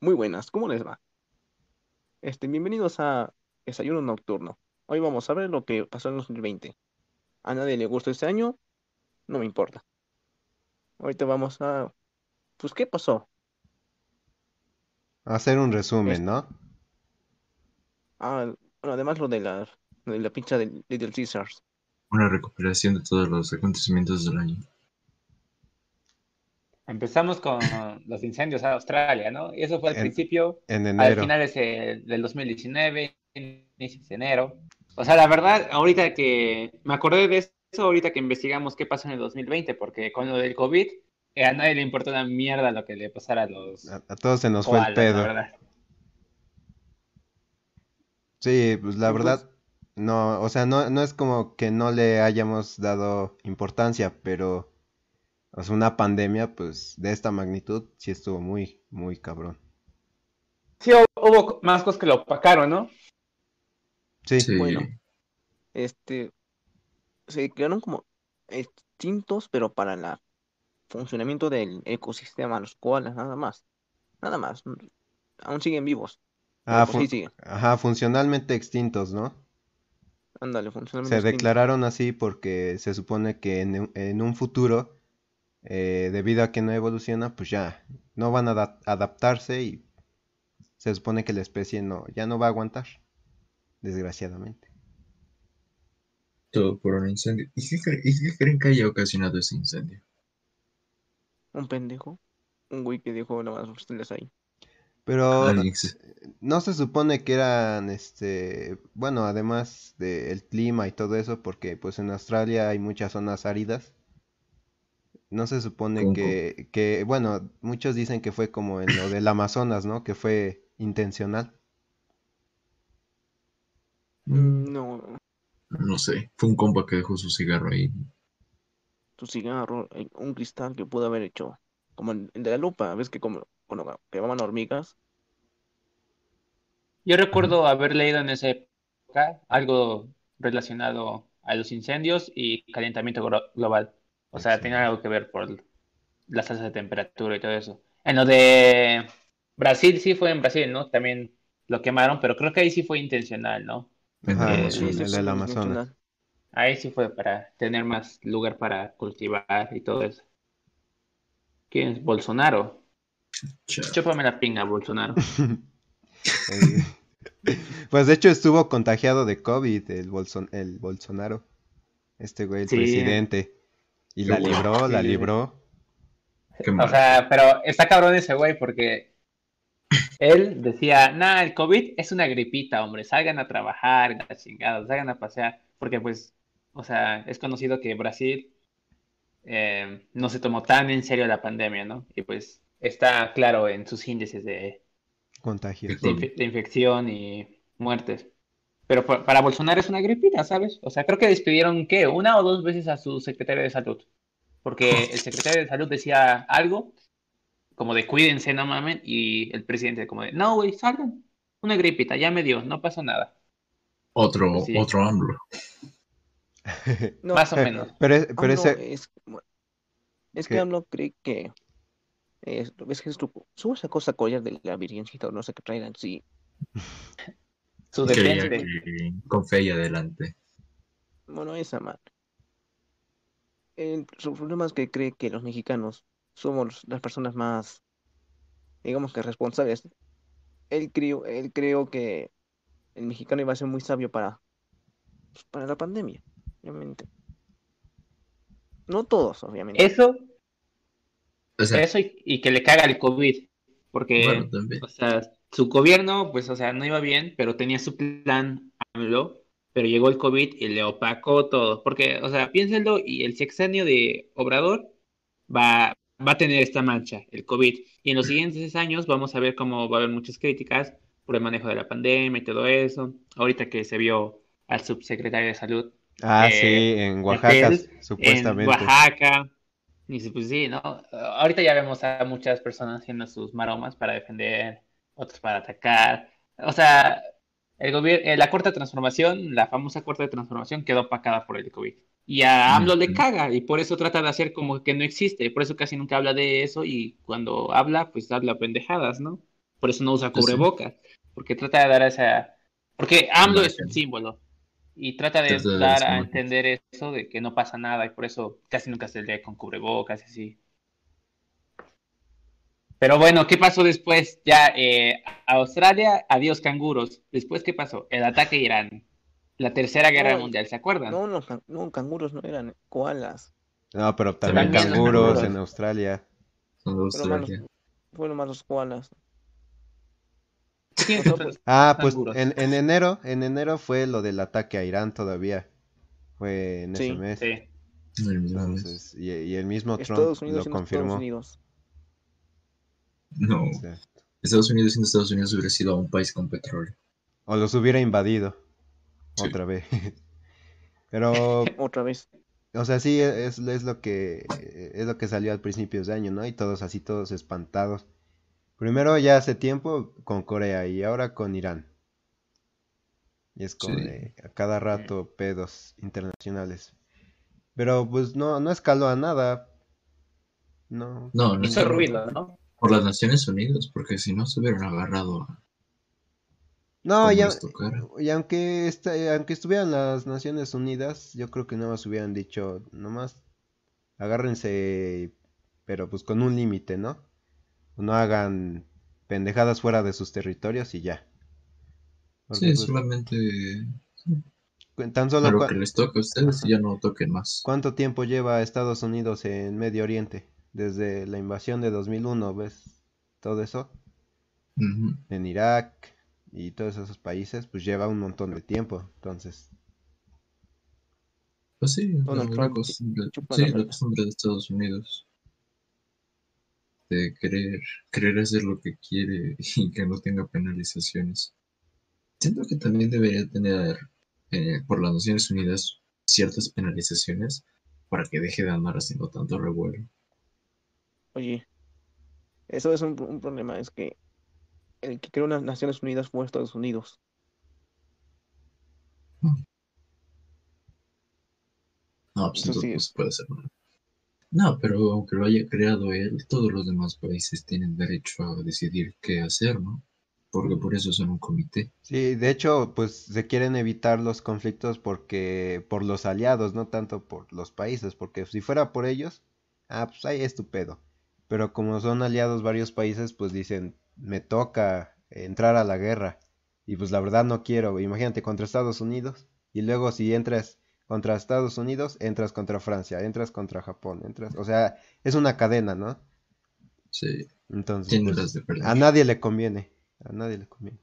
Muy buenas, ¿cómo les va? Este, bienvenidos a Desayuno Nocturno. Hoy vamos a ver lo que pasó en 2020. A nadie le gustó este año, no me importa. Ahorita vamos a... Pues, ¿qué pasó? Hacer un resumen, Es- ¿no? Ah, bueno, además lo de la, lo de la pizza de Little Caesars. Una recopilación de todos los acontecimientos del año. Empezamos con los incendios en Australia, ¿no? Y eso fue al En- principio, En al enero. finales eh, del 2019, inicios de enero. O sea, la verdad, ahorita que me acordé de eso, ahorita que investigamos qué pasó en el 2020, porque con lo del COVID, eh, a nadie le importó una mierda lo que le pasara a los A, a todos se nos fue el pedo. Sí, pues la pues- verdad, no, o sea, no, no es como que no le hayamos dado importancia, pero, o sea, una pandemia, pues, de esta magnitud, sí estuvo muy, muy cabrón. Sí, hu- hubo más cosas que lo opacaron, ¿no? Sí, Sí. Bueno. Este, se crearon como extintos, pero para el funcionamiento del ecosistema, los koalas, nada más. Nada más. Aún siguen vivos. Ah, pues, sí siguen. ajá, funcionalmente extintos, ¿no? Ándale, funcionamiento Se extinto. declararon así porque se supone que en un futuro, eh, debido a que no evoluciona, pues ya no van a adap- adaptarse y se supone que la especie no, ya no va a aguantar, desgraciadamente. Todo por un incendio. ¿Y qué, cre- y qué creen que haya ocasionado ese incendio? Un pendejo. Un güey que dijo nada más ustedes ahí. Pero no se supone que eran, este, bueno, además del clima y todo eso, porque pues en Australia hay muchas zonas áridas. No se supone que, que, bueno, muchos dicen que fue como en lo del Amazonas, ¿no? Que fue intencional. Mm, No, No sé. Fue un compa que dejó su cigarro ahí. tu cigarro, un cristal que pudo haber hecho. Como el el de la lupa, ¿ves que como cuando quemaban hormigas? Yo recuerdo haber leído en esa época algo relacionado a los incendios y calentamiento glo- global. O sea, tenía algo que ver por las tasas de temperatura y todo eso. En lo de Brasil, sí fue en Brasil, ¿no? También lo quemaron, pero creo que ahí sí fue intencional, ¿no? Ajá, Eh, en sí, el sí, sí, Amazonas. intencional. Ahí sí fue para tener más lugar para cultivar y todo eso. ¿Quién es? Bolsonaro. Chúpame la pinga, Bolsonaro. Pues de hecho estuvo contagiado de COVID el Bolson- el Bolsonaro, este güey, el Sí. presidente. Y la libró, la libró. Qué O sea, pero está cabrón ese güey porque él decía, nah, el COVID es una gripita, hombre, salgan a trabajar, la chingada, salgan a pasear, porque pues, o sea, es conocido que Brasil eh, no se tomó tan en serio la pandemia, ¿no? Y pues está claro en sus índices de, Contagio. de infe- de infección y muertes. Pero pa- para Bolsonaro es una gripita, ¿sabes? O sea, creo que despidieron, ¿qué? Una o dos veces a su secretario de salud. Porque el secretario de salud decía algo como de cuídense, no mamen, y el presidente como de, no, güey, salgan. Una gripita, ya me dio, no pasa nada. Otro, Sí. otro AMLO. No, Más o menos. Pero, es- pero AMLO ese, es, es que. AMLO cree que es, ves que es tu, sube esa cosa collar de la virgencita o no sé qué traigan, sí. Su Quería defensa. que con fe y adelante. Bueno, esa madre. El, su problema es que cree que los mexicanos somos las personas más, digamos que responsables. Él creo, él creo que el mexicano iba a ser muy sabio para, pues, para la pandemia, obviamente. No todos, obviamente. Eso, O sea, eso y, y que le caga el COVID. Porque bueno, también. O sea, su gobierno, pues, o sea, no iba bien, pero tenía su plan AMLO, pero llegó el COVID y le opacó todo. Porque, o sea, piénsenlo, y el sexenio de Obrador va, va a tener esta mancha, el COVID. Y en los siguientes años vamos a ver cómo va a haber muchas críticas por el manejo de la pandemia y todo eso. Ahorita que se vio al subsecretario de Salud ah, eh, sí, en Oaxaca, Gatel, en supuestamente. Oaxaca. Y pues sí, ¿no? Ahorita ya vemos a muchas personas haciendo sus maromas para defender, otros para atacar. O sea, el gobierno, la cuarta transformación, la famosa cuarta transformación quedó opacada por el COVID. Y a AMLO le Ujú. caga y por eso trata de hacer como que no existe. Por eso casi nunca habla de eso y cuando habla, pues habla pendejadas, ¿no? Por eso no usa Pues sí. cubrebocas. Porque trata de dar esa. Porque AMLO es un símbolo. Y trata de Trata dar a entender eso de que no pasa nada. Y por eso casi nunca se lee con cubrebocas y así. Pero bueno, ¿qué pasó después? Ya, eh, Australia, adiós canguros. Después, ¿qué pasó? El ataque a Irán. La tercera guerra No, mundial, ¿se acuerdan? No, no, can- no, canguros no eran koalas. No, pero también También canguros canguros. en Australia. Fueron más, Australia. los- fueron más los koalas. Pues, Ah, pues en, en enero, en enero fue lo del ataque a Irán todavía. Fue en ese Sí. mes. Sí. Entonces, y, y el mismo Trump Estados Unidos lo confirmó. Estados Unidos. No, Estados Unidos siendo Estados Unidos hubiera sido un país con petróleo. o los hubiera invadido Sí. otra vez. Pero, Otra vez. o sea, sí, es, es lo que es lo que salió al principios de año, ¿no? Y todos así, todos espantados. Primero ya hace tiempo con Corea y ahora con Irán. Y es como Sí. de a cada rato pedos internacionales. Pero pues no, no escaló a nada. No. No, no Hizo está ruido, ¿no? Por las Naciones Unidas, porque si no se hubieran agarrado a No, ya, y aunque esta- aunque estuvieran las Naciones Unidas, yo creo que nada más hubieran dicho, nomás agárrense, pero pues con un límite, ¿no? No hagan pendejadas fuera de sus territorios y ya. Porque, Sí, pues, solamente tan solo lo cua- que les toca a ustedes y ya no toquen más. ¿cuánto tiempo lleva Estados Unidos en Medio Oriente? Desde la invasión de 2001, ¿ves? Todo eso en Irak y todos esos países, pues lleva un montón de tiempo. Entonces, Pues sí, Donald la, Trump costumbre, chupa sí, la costumbre de Estados Unidos. De querer, querer hacer lo que quiere y que no tenga penalizaciones. Siento que también debería tener eh, por las Naciones Unidas ciertas penalizaciones para que deje de andar haciendo tanto revuelo. Oye, eso es un, un problema. Es que el que creó las Naciones Unidas fue Estados Unidos. No, pues Eso entonces sí no se puede hacer nada. No, pero aunque lo haya creado él, todos los demás países tienen derecho a decidir qué hacer, ¿no? Porque por eso son un comité. Sí, de hecho, pues se quieren evitar los conflictos porque por los aliados, no tanto por los países, porque si fuera por ellos, ah, pues ahí es tu pedo. Pero como son aliados varios países, pues dicen, me toca entrar a la guerra. Y pues la verdad no quiero, imagínate contra Estados Unidos y luego si entras contra Estados Unidos, entras contra Francia, entras contra Japón, entras, o sea, es una cadena, ¿no? Sí, Entonces, pues, a nadie le conviene, a nadie le conviene.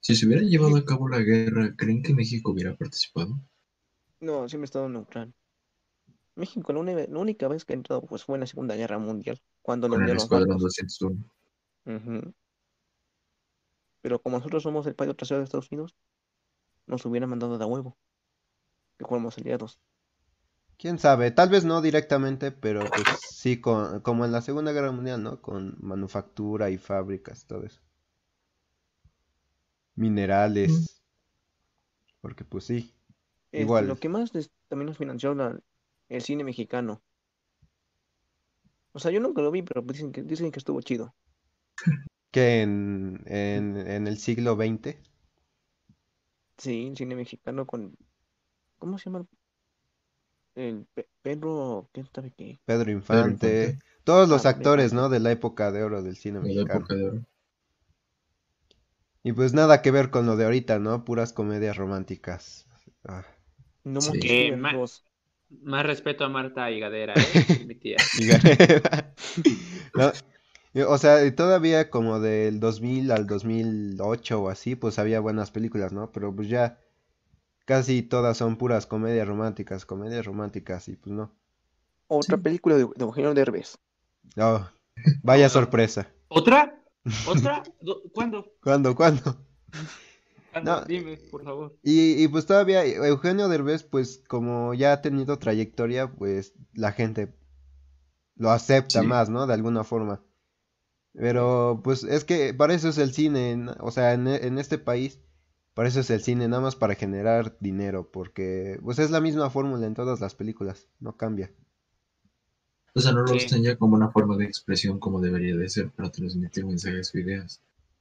Si se hubiera llevado a cabo la guerra, ¿creen que México hubiera participado? No, siempre he estado neutral. México, la, uni- la única vez que ha entrado pues, fue en la Segunda Guerra Mundial, cuando Escuadrón barcos. 201. Ujú. Pero como nosotros somos el país trasero de Estados Unidos, nos hubieran mandado de a huevo. Que fuéramos aliados. Quién sabe, tal vez no directamente, pero pues sí, con, como en la Segunda Guerra Mundial, ¿no? Con manufactura y fábricas, todo eso. Minerales. Porque pues sí. Este, Igual. Lo que más también nos financió la- el cine mexicano. O sea, yo nunca lo vi, pero pues dicen que, dicen que estuvo chido. Que en, en, en el siglo XX. Sí, el cine mexicano con... ¿Cómo se llama? El Pe- Pedro... ¿Qué sabe qué? Pedro Infante. Infante. Todos los Ah, actores. ¿no? De la época de oro del cine la mexicano. época de oro. Y pues nada que ver con lo de ahorita, ¿no? Puras comedias románticas. Ah, No Sí. Eh. Más respeto a Marta y Gadera, ¿eh? Mi tía. No, y, O sea, todavía como del 2000 al 2008 o así, pues había buenas películas, ¿no? Pero pues ya casi todas son puras comedias románticas, comedias románticas y pues no. Otra Sí. película de, de Eugenio Derbez. Oh, vaya sorpresa. ¿Otra? ¿Otra? Do- ¿Cuándo? ¿Cuándo, cuándo? No. Dime, por favor. Y, y pues todavía Eugenio Derbez, pues como ya ha tenido trayectoria, pues la gente lo acepta Sí. más, ¿no? De alguna forma. Pero pues es que para eso es el cine, o sea, en, e- en este país, para eso es el cine, nada más para generar dinero, porque pues es la misma fórmula en todas las películas, no cambia. O sea, no lo Sí. usan ya como una forma de expresión como debería de ser para transmitir mensajes o ideas.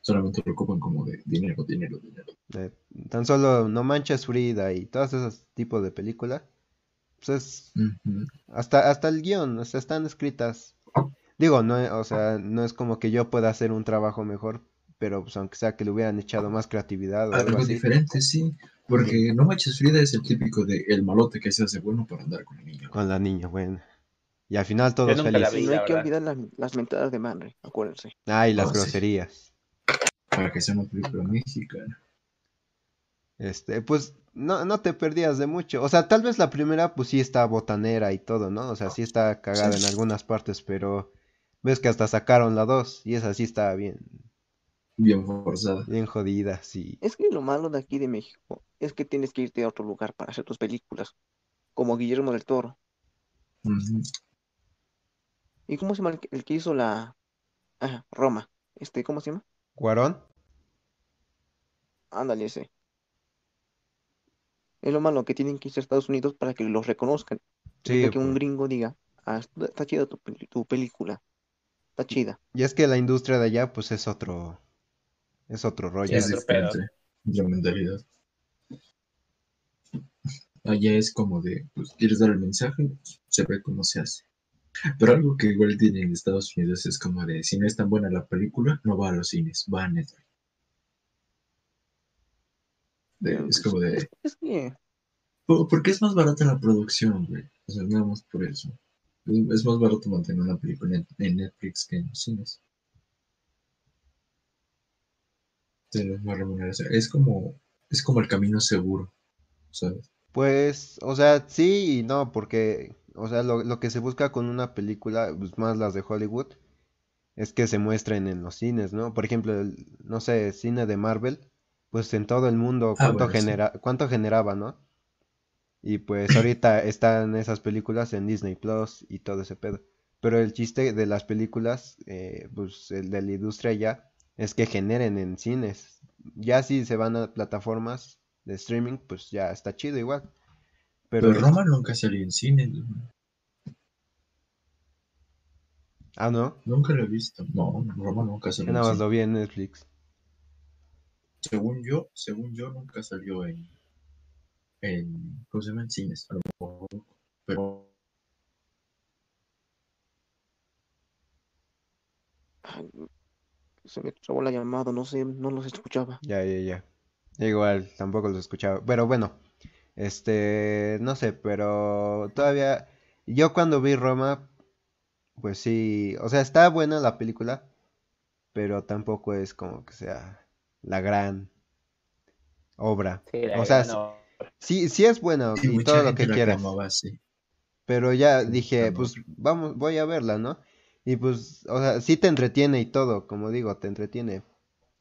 Solamente lo ocupan como de dinero, dinero, dinero. Eh, tan solo No Manches Frida y todos esos tipos de películas. Pues es Ujú. hasta, hasta el guion, o sea, están escritas. Digo, no, o sea, no es como que yo pueda hacer un trabajo mejor, pero pues aunque sea que le hubieran echado más creatividad o algo Algo así. diferente, sí. Porque No Manches Frida es el típico de el malote que se hace bueno para andar con el niño. Con la niña, bueno. Y al final todos la felices. vi. No hay la que olvidar las, las mentadas de madre, acuérdense. Ah, y las Oh, sí. Para que sea una película mexicana. Este, pues no, no te perdías de mucho. O sea, tal vez la primera, pues sí está botanera y todo, ¿no? O sea, sí está cagada en algunas partes, pero ves que hasta sacaron la 2 y esa sí está bien, Bien forzada. bien jodida, sí. Es que lo malo de aquí de México es que tienes que irte a otro lugar para hacer tus películas, como Guillermo del Toro. ¿Y cómo se llama el que, el que hizo la ah, Roma? Este, ¿cómo se llama? ¿Cuarón? Ándale ese. Es lo malo que tienen que irse a Estados Unidos para que los reconozcan. Sí, Significa que un pues. gringo diga, ah, está, está chida tu, peli- tu película. Está chida. Y es que la industria de allá, pues es otro, es otro rollo. es otro pedo. diferente la mentalidad. Allá es como de, pues, ¿quieres dar el mensaje? Se ve cómo se hace. Pero algo que igual tiene en Estados Unidos es como de, si no es tan buena la película, no va a los cines, va a Netflix. De- es como de, Es, es que "Po- porque es más barata la producción, güey. O sea, nada más por eso. Es, es más barato mantener una película en, Netflix que en los cines. Tienes más remuneración. Es como, es como el camino seguro, ¿sabes? Pues, o sea, sí y no, porque, o sea, lo, lo que se busca con una película, pues más las de Hollywood, es que se muestren en los cines, ¿no? Por ejemplo, el, no sé, cine de Marvel, pues en todo el mundo, Ah, ¿cuánto bueno, sí. genera, cuánto generaba, ¿no? Y pues ahorita están esas películas en Disney Plus y todo ese pedo. Pero el chiste de las películas, eh, pues el de la industria ya, es que generen en cines. Ya si se van a plataformas de streaming, pues ya está chido igual. Pero, Pero Roma nunca salió en cine. ¿no? ah, no, Nunca lo he visto. No, Roma nunca yo salió en nada más cine. lo vi en Netflix. Según yo, según yo, nunca salió en, en, ¿cómo se llama? En cines. A lo mejor, pero ay, se me trabó la llamada, no sé, no los escuchaba. Ya, ya, ya. Igual, tampoco los escuchaba. Pero bueno, este, no sé, pero todavía, yo cuando vi Roma, pues sí, o sea, está buena la película, pero tampoco es como que sea la gran obra. Sí, la O sea, gran obra. sí, sí es buena y y todo lo que quieras. Pero ya Sí, dije, pues vamos, voy a verla, ¿no? Y pues, o sea, sí te entretiene y todo, como digo, te entretiene.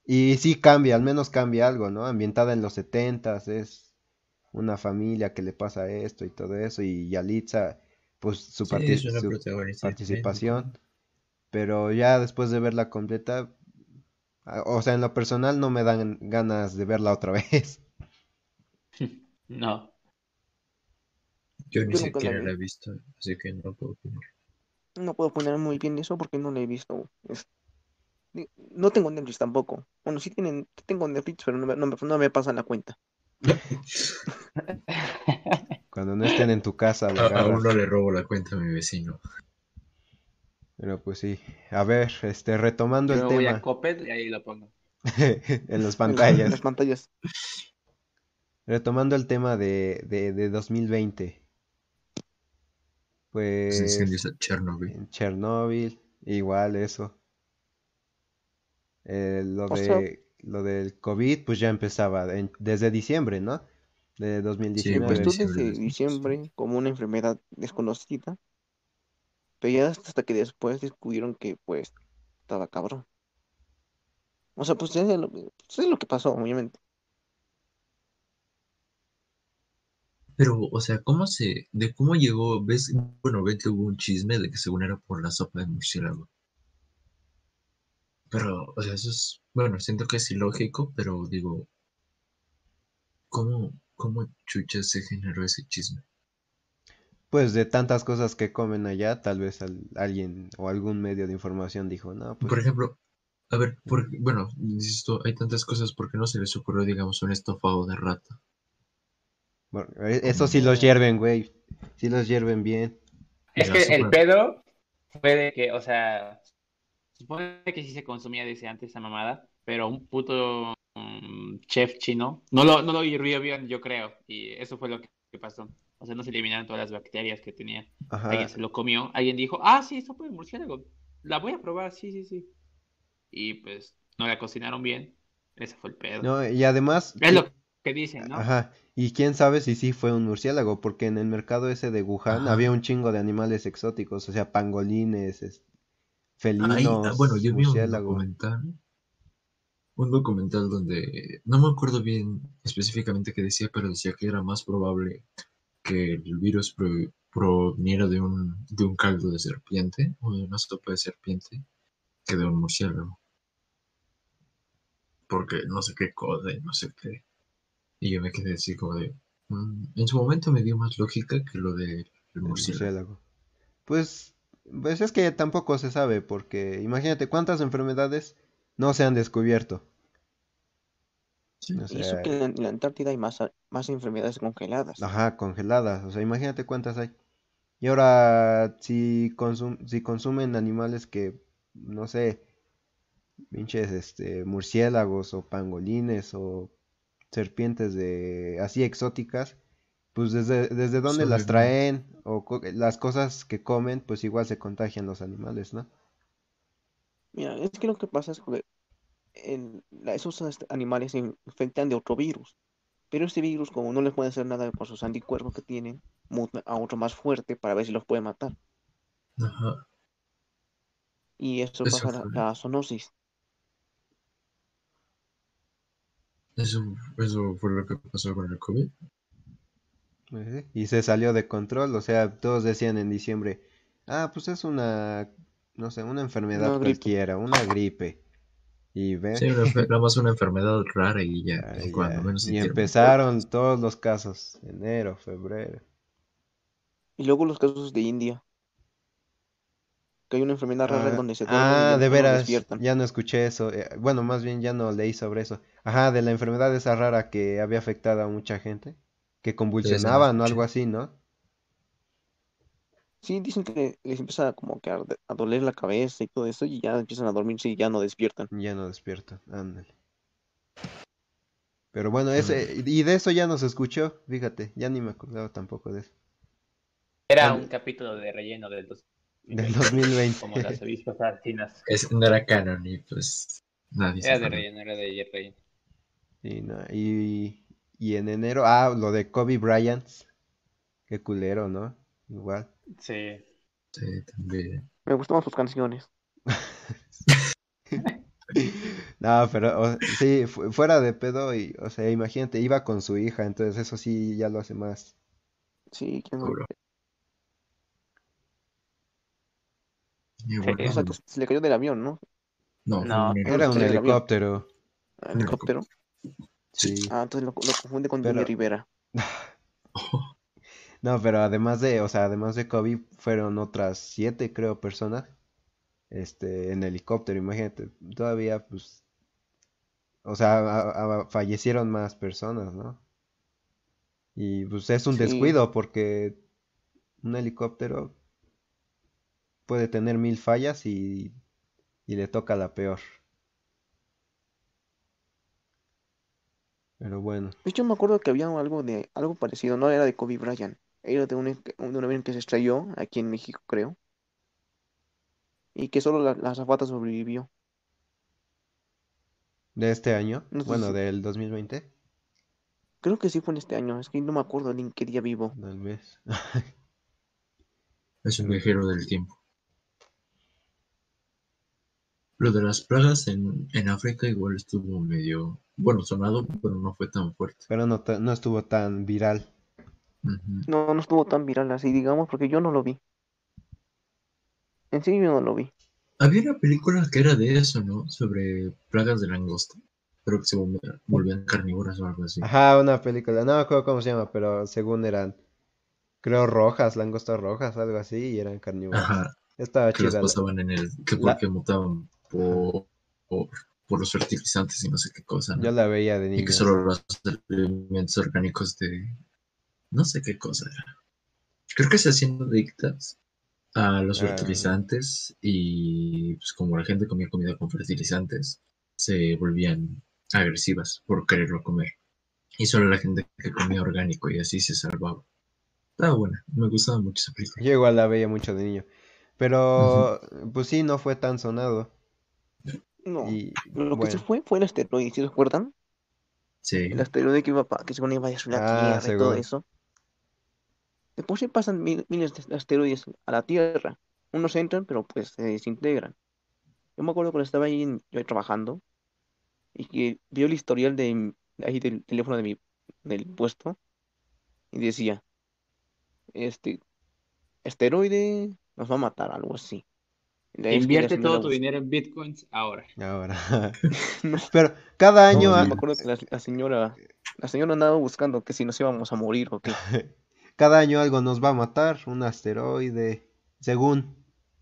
Y sí cambia, al menos cambia algo, ¿no? Ambientada en los setentas, es una familia que le pasa esto y todo eso, y Yalitza, pues su, Sí, parti- es una su protagonista participación. Pero ya después de verla completa, o sea, en lo personal no me dan ganas de verla otra vez. No. Yo ni Yo la siquiera vi. la he visto, así que no puedo opinar. No puedo poner muy bien eso porque no lo he visto. Es- No tengo Netflix tampoco. Bueno, sí tienen, tengo Netflix, pero no me, no me, no me pasan la cuenta. Cuando no estén en tu casa, la A, a uno le robo la cuenta a mi vecino. Pero pues sí. A ver, este, retomando el Yo voy a tema Coppel y ahí lo pongo. en las En las- en pantallas. las pantallas. Retomando el tema de, de, de 2020. Los Pues incendios a Chernobyl. en Chernobyl, igual eso. Eh, lo O sea- de lo del COVID, pues ya empezaba en- desde diciembre, ¿no? De 2019. pues, Empezó diciembre desde de- diciembre como una enfermedad desconocida. Pero ya hasta que después descubrieron que pues estaba cabrón. O sea, pues es lo, pues, es lo que pasó, obviamente. Pero, o sea, ¿cómo se, de cómo llegó? ¿Ves? Bueno, ven que hubo un chisme de que según era por la sopa de murciélago. Pero, o sea, eso es, bueno, siento que es ilógico, pero digo, ¿cómo, cómo chucha se generó ese chisme? Pues de tantas cosas que comen allá, tal vez al- alguien o algún medio de información dijo, no, pues Por ejemplo, a ver, por, bueno, dices tú, hay tantas cosas, ¿por qué no se les ocurrió, digamos, un estofado de rata? bueno, e- eso sí los hierven, güey. Sí los hierven bien. Es que el pedo fue de que, o sea, supone que sí se consumía desde antes esa mamada, pero un puto mm, chef chino no lo, no lo hirvió bien, yo creo, y eso fue lo que, que pasó. O sea, no se eliminaron todas las bacterias que tenía. Ajá. Alguien se lo comió, alguien dijo, ah, sí, sopa de murciélago, la voy a probar, sí, sí, sí. Y pues no la cocinaron bien, ese fue el pedo. No, y además, Es lo que dicen, ¿no? ajá, y quién sabe si sí fue un murciélago, porque en el mercado ese de Wuhan Ajá. había un chingo de animales exóticos, o sea, pangolines, es- felinos, Ahí, ah, bueno, yo vi un murciélago. documental, un documental donde, no me acuerdo bien específicamente qué decía, pero decía que era más probable que el virus pro- proviniera de un, de un caldo de serpiente o de una sopa de serpiente que de un murciélago. Porque no sé qué cosa y no sé qué. Y yo me quedé así como de... mm, en su momento me dio más lógica que lo del El murciélago. murciélago. Pues, pues es que tampoco se sabe, porque imagínate cuántas enfermedades no se han descubierto. Sí. O Y eso que en la, Antártida hay más, más enfermedades congeladas. Ajá, congeladas. O sea, imagínate cuántas hay. Y ahora, si, consum- si consumen animales que, no sé, pinches, este, murciélagos o pangolines o serpientes de así exóticas, pues desde, desde dónde las traen o co- las cosas que comen, pues igual se contagian los animales, ¿no? Mira, es que lo que pasa es que el- la- esos animales se infectan de otro virus. Pero este virus, como no les puede hacer nada por sus anticuerpos que tienen, muta a otro más fuerte para ver si los puede matar. Ajá. Y eso Eso pasa la, fue. la zoonosis. Eso, eso fue lo que pasó con el COVID. Ujú, Y se salió de control, o sea, todos decían en diciembre, ah, pues es una, no sé, una enfermedad Una cualquiera, una gripe. Y ve, Sí, nada más una enfermedad rara y ya, Ay, y cuando ya. menos Y empezaron todos los casos, enero, febrero. Y luego los casos de India. Que hay una enfermedad rara Ah, donde se ah, de no veras, despiertan. ya no escuché eso. eh, Bueno, más bien ya no leí sobre eso. Ajá, de la enfermedad esa rara que había afectado a mucha gente, que convulsionaban o escuché. algo así, ¿no? Sí, dicen que les empieza como que a, doler la cabeza y todo eso y ya empiezan a dormirse y ya no despiertan. Ya no despiertan, ándale. Pero bueno, ese, y de eso ya no se escuchó, fíjate, ya ni me acordaba tampoco de eso. Era un capítulo de relleno del dos- Del 2020. como las avispas. Es, no era canon y pues nadie se Era de acuerda. relleno, era de relleno. Y, no, y, y en enero, ah, lo de Kobe Bryant. Qué culero, ¿no? Igual. Sí. Sí, también. Me gustaban sus canciones. No, pero o- sí, fu- fuera de pedo y, o sea, imagínate, iba con su hija, entonces eso sí ya lo hace más. Sí, que no. Sí, O sea, que se le cayó del avión, ¿no? no, No, fue un Era un avión. helicóptero, ¿El helicóptero. sí. Ah, entonces lo, lo confunde con Pero- Rivera. No, pero además de, o sea, además de Kobe, fueron otras siete, creo, personas, este, en helicóptero, imagínate, todavía, pues, o sea, a- a- fallecieron más personas, ¿no? Y pues es un Sí. descuido porque un helicóptero puede tener mil fallas y, y le toca la peor. Pero bueno, De hecho, me acuerdo que había algo de algo parecido, no era de Kobe Bryant, era de un, de un avión que se estrelló aquí en México, creo. Y que solo la, la azafata sobrevivió. de este año, No sé bueno, si- del 2020, Creo que sí fue en este año, es que no me acuerdo ni en qué día vivo. tal vez. Es un viajero del tiempo. Lo de las plagas en, en África igual estuvo medio, bueno, sonado, pero no fue tan fuerte. Pero no, no estuvo tan viral. No, no estuvo tan viral así, digamos, porque yo no lo vi. En serio yo no lo vi. Había una película que era de eso, ¿no? Sobre plagas de langosta, pero que se volvían, volvían carnívoras o algo así. Ajá, una película, no me acuerdo cómo se llama, pero según eran creo rojas, langostas rojas, algo así, y eran carnívoros. Ajá, Estaba que los chida. la- pasaban en el. que la- porque mutaban por, por, por los fertilizantes y no sé qué cosa. ¿no? Yo la veía de Y niño. que solo los elementos orgánicos de. No sé qué cosa era. Creo que se hacían adictas a los Ah. fertilizantes y pues como la gente comía comida con fertilizantes, se volvían agresivas por quererlo comer. Y solo la gente que comía orgánico y así se salvaba. Estaba buena, me gustaba mucho esa película. Yo igual la veía mucho de niño. Pero, pues sí, no fue tan sonado. No. Y Lo que bueno, fue fue el asteroide, ¿sí se acuerdan? Sí, El asteroide que iba pa- que se iba a la Ah, Tierra y todo seguro. Eso. Después se pasan mil- miles de asteroides a la Tierra. Unos entran, pero pues se desintegran. Yo me acuerdo cuando estaba ahí en- yo ahí trabajando y que vio el historial de ahí del teléfono de mi del puesto y decía, este asteroide nos va a matar, algo así. De la Invierte todo tu dinero en bitcoins ahora. ahora. No. Pero cada No, año, sí. ah, Me acuerdo que la, la señora, la señora andaba buscando que si nos íbamos a morir o qué. cada año algo nos va a matar, un asteroide, según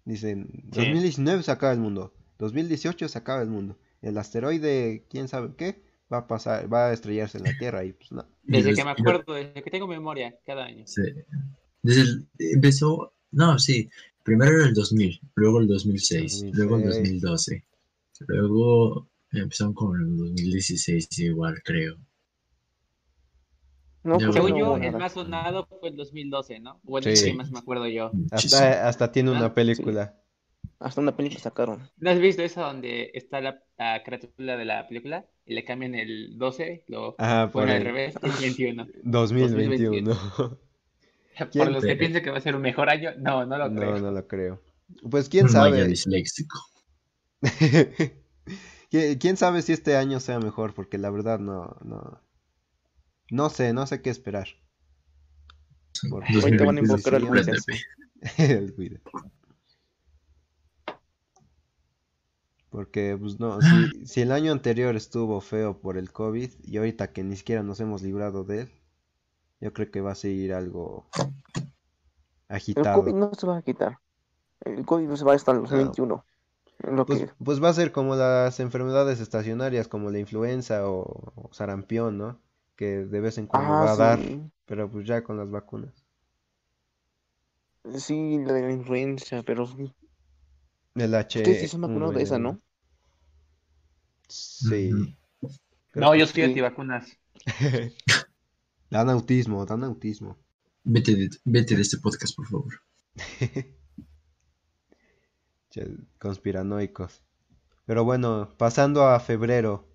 dicen, 2019 se acaba el mundo, 2018 se acaba el mundo, el asteroide, quién sabe qué, va a pasar, va a estrellarse en la Tierra y pues no. Desde Desde- que me acuerdo, desde que tengo memoria, cada año. sí. Desde el- empezó, no, sí, primero era el 2000, luego el 2006, luego el 2006. 2012, luego empezaron con el 2016 igual, creo. No, Según no yo, el más sonado fue el 2012, ¿no? Bueno, Sí. más me acuerdo yo. Hasta, hasta tiene Ah, una sí. película. Hasta una película sacaron. ¿No has visto esa donde está la, la carátula de la película y le cambian el 12, lo Ajá, por ponen al el revés, el 21? 2021. Por ¿Quién los que piensan que va a ser un mejor año, no, no lo No, creo. no lo creo. Pues quién sabe. disléxico. ¿Qui- ¿Quién sabe si este año sea mejor? Porque la verdad no, no, no sé, no sé qué esperar. Por- Ahorita van a 2020 invocar al. El cuida. Porque, pues no, si, si el año anterior estuvo feo por el COVID y ahorita que ni siquiera nos hemos librado de él, yo creo que va a seguir algo El agitado. COVID no se va a quitar. El COVID no se va hasta el 2021. Es Lo Pues, que pues va a ser como las enfermedades estacionarias, como la influenza o, o sarampión, ¿no? Que de vez en cuando va a dar, pero pues ya con las vacunas. Sí, la de la influenza, pero sí. El H. Ustedes sí se han vacunado de esa, ¿no? Sí. Creo No, yo soy sí. antivacunas. Dan autismo, dan autismo. Vete de, vete de este podcast, por favor. Conspiranoicos. Pero bueno, pasando a febrero,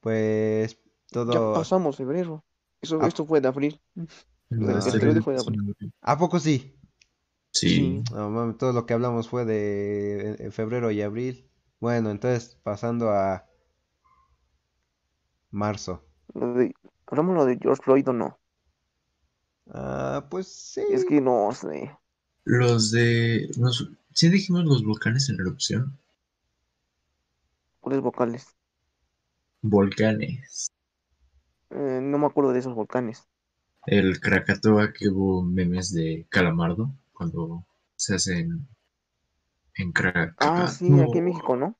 pues Ya pasamos febrero. Eso, Ah. esto fue de abril. Fue de. ¿A poco sí? Sí. No, todo lo que hablamos fue de febrero y abril. Bueno, entonces pasando a marzo. Hablamos lo de George Floyd o no. Ah, pues sí. Es que no sé. Los de. Los, sí dijimos los volcanes en erupción. ¿Cuáles vocales? Volcanes. Eh, no me acuerdo de esos volcanes. El Krakatoa que hubo memes de Calamardo cuando se hacen en Krakatoa. Ah, sí, No, aquí en México, ¿no?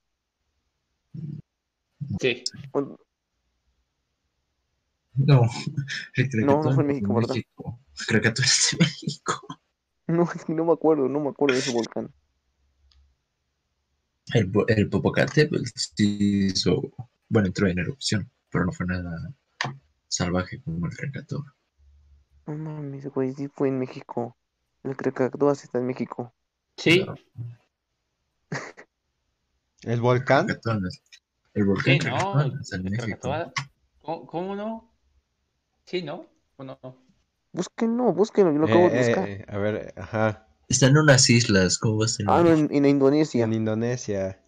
Sí. O- No, el No, no fue en México, ¿verdad? México. Krakatoa es de México. No, es que no me acuerdo, no me acuerdo de ese volcán. El, el Popocatépetl sí hizo. Bueno, entró en erupción, pero no fue nada salvaje como el Krakatoa. No mames, güey, sí fue en México. El Krakatoa sí está en México. Sí, No. ¿El volcán? El volcán sí, no. no está en el. Krakatoa- ¿Cómo, cómo no? Sí, ¿no? ¿O no? Búsquenlo, búsquenlo, yo lo acabo de Eh, buscar. eh, a ver, ajá. Está en unas islas, ¿cómo va a Ah, no, en, en Indonesia. En Indonesia.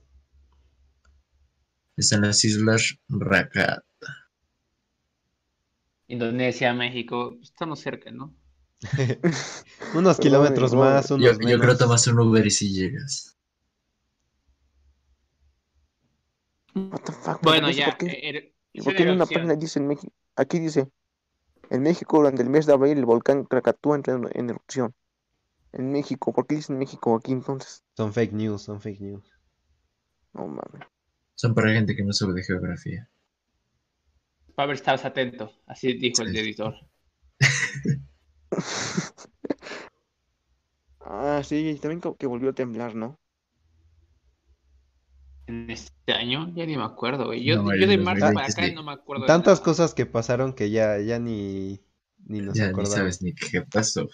Está en las islas Rakat. Indonesia, México, estamos cerca, ¿no? Unos kilómetros Ay, más, Yo, unos yo creo menos. tomas un Uber y si llegas. What the fuck, Bueno, ya. por qué. eh, er- ¿Y hizo por la qué en una página dice en México? Aquí dice En México, durante el mes de abril, el volcán Krakatoa entra en, en erupción. En México, ¿por qué dicen México aquí entonces? Son fake news, son fake news. No mames. Son para gente que no sabe de geografía. Para ver, estabas atento. Así dijo el editor. Ah, sí, también co- que volvió a temblar, ¿no? En este año, ya ni me acuerdo, güey. Yo, No, yo el de marzo para 2020 acá sí. no me acuerdo Tantas cosas que pasaron que ya, ya ni, ni nos ya ni sabes ni qué pasó.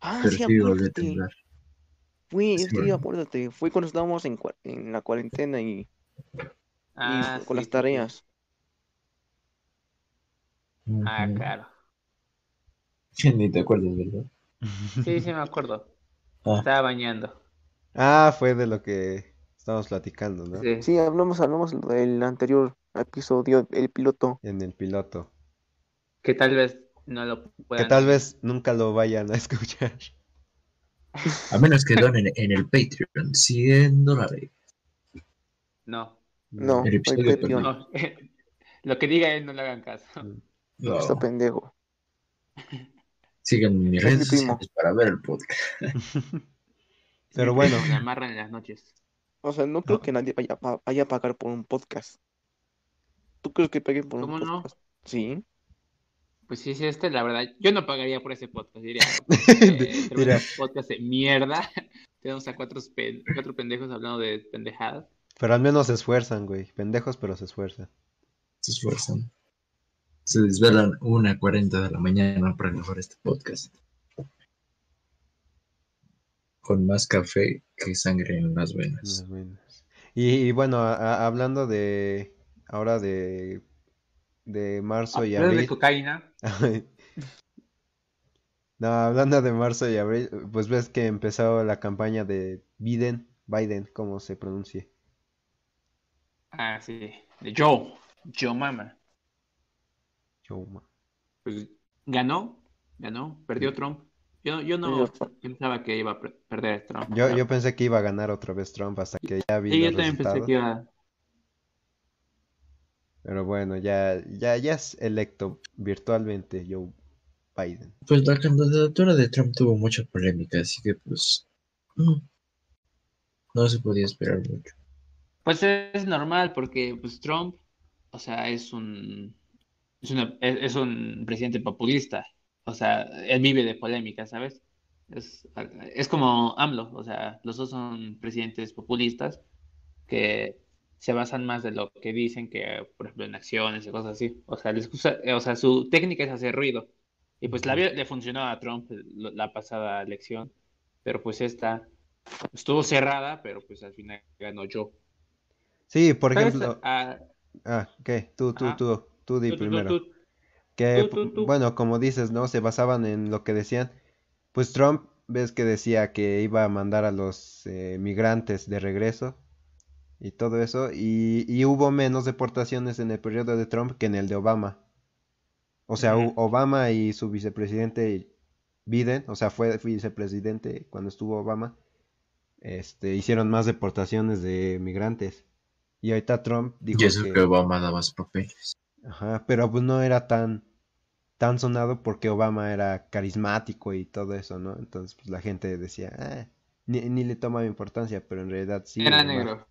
Ah, Pero sí, sí volvió a acuérdate. temblar. Fue, Sí, acuérdate. Fue cuando estábamos en, la cuarentena y, y Ah, con sí, las sí, Ah, claro. Ni te acuerdas, ¿verdad? Sí, sí me acuerdo. Ah. Estaba bañando. Ah, fue de lo que estábamos platicando, ¿no? Sí. Sí, hablamos, hablamos del anterior episodio, el piloto. En el piloto. Que tal vez no lo Que puedan. tal vez nunca lo vayan a escuchar. A menos que donen en el Patreon 100 dólares. No. No, El el episodio Patreon. no. lo que diga él no le hagan caso. No. Está pendejo. Síganme en mis Es mi redes sociales para ver el podcast. Pero bueno, Me amarran en las noches. O sea, no creo que nadie vaya, a pa- vaya a pagar por un podcast. ¿Tú crees que paguen por un ¿Cómo no? podcast? Sí. Pues sí, sí, este, la verdad, yo no pagaría por ese podcast. Diría, eh, Mira. podcast de mierda. Tenemos a cuatro, pen- cuatro pendejos hablando de pendejadas. pero al menos se esfuerzan, güey. Pendejos, pero se esfuerzan. Se esfuerzan. Se desvelan 1.40 de la mañana para grabar este podcast. Con más café que sangre en las venas. Las. Y, y bueno, a- a- hablando de ahora de, de marzo y Hablando de abril. cocaína. No, hablando de marzo y abril, pues ves que empezó la campaña de Biden, Biden, como se pronuncie. Ah, sí. De Joe. Joe Mama. Pues ganó. Ganó. Perdió Trump. Yo, yo no pensaba que iba a per- perder Trump. Yo, yo pensé que iba a ganar otra vez Trump hasta que ya vi Sí, yo también pensé que iba. Pero bueno, ya, ya, ya es electo virtualmente Joe Biden. Pues la candidatura de Trump tuvo mucha polémica, así que pues mm, no se podía esperar mucho. Pues es normal porque pues Trump, o sea, es un es, una- es, es un presidente populista. O sea, él vive de polémica, ¿sabes? Es, es como AMLO, o sea, los dos son presidentes populistas que se basan más de lo que dicen que, por ejemplo, en acciones y cosas así. O sea, les gusta- o sea, su técnica es hacer ruido. Y pues la, le funcionó a Trump lo- la pasada elección, pero pues esta estuvo cerrada, pero pues al final ganó yo. Sí, por ejemplo, Ah, ah, ¿qué? Tú, tú, Ajá. tú, tú di tú, tú, tú, primero. Que, Tú, bueno, como dices, ¿no? Se basaban en lo que decían. Pues Trump, ves que decía que iba a mandar a los eh, migrantes de regreso y todo eso. Y, y hubo menos deportaciones en el periodo de Trump que en el de Obama. O sea, Obama y su vicepresidente Biden, o sea, fue vicepresidente cuando estuvo Obama, este, hicieron más deportaciones de migrantes. Y ahorita Trump dijo Y eso que... que Obama daba sus papeles. Ajá, pero pues no era tan, tan sonado porque Obama era carismático y todo eso, ¿no? Entonces pues la gente decía, ah, ni, ni le tomaba importancia, pero en realidad sí. Era negro.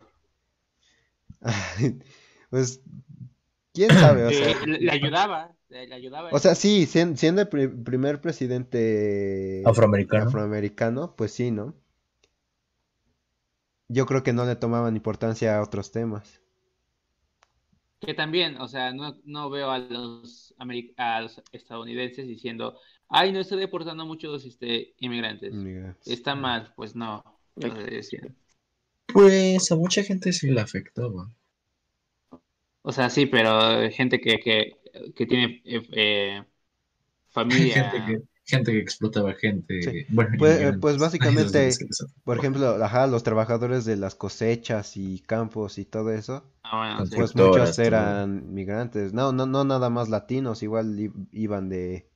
Pues, quién sabe, o sea, le, le ayudaba, le, ayudaba. o sea, sí, sien- siendo el pri- primer presidente Afroamericano. afroamericano, pues sí, ¿no? Yo creo que no le tomaban importancia a otros temas. Que también, o sea, no, no veo a los, a los estadounidenses diciendo, ay, no estoy deportando muchos este, inmigrantes. Inmigrantes. Está mal, pues no. Pues a mucha gente sí le afectaba. O sea, sí, pero gente que, que, que tiene eh, eh, familia. Gente que, gente que explotaba gente. Sí. Bueno, Pues, eh, pues básicamente. Por ejemplo, ajá, los trabajadores de las cosechas y campos y todo eso, Ah, bueno, pues muchos eran migrantes. No, no, no nada más latinos, igual iban de,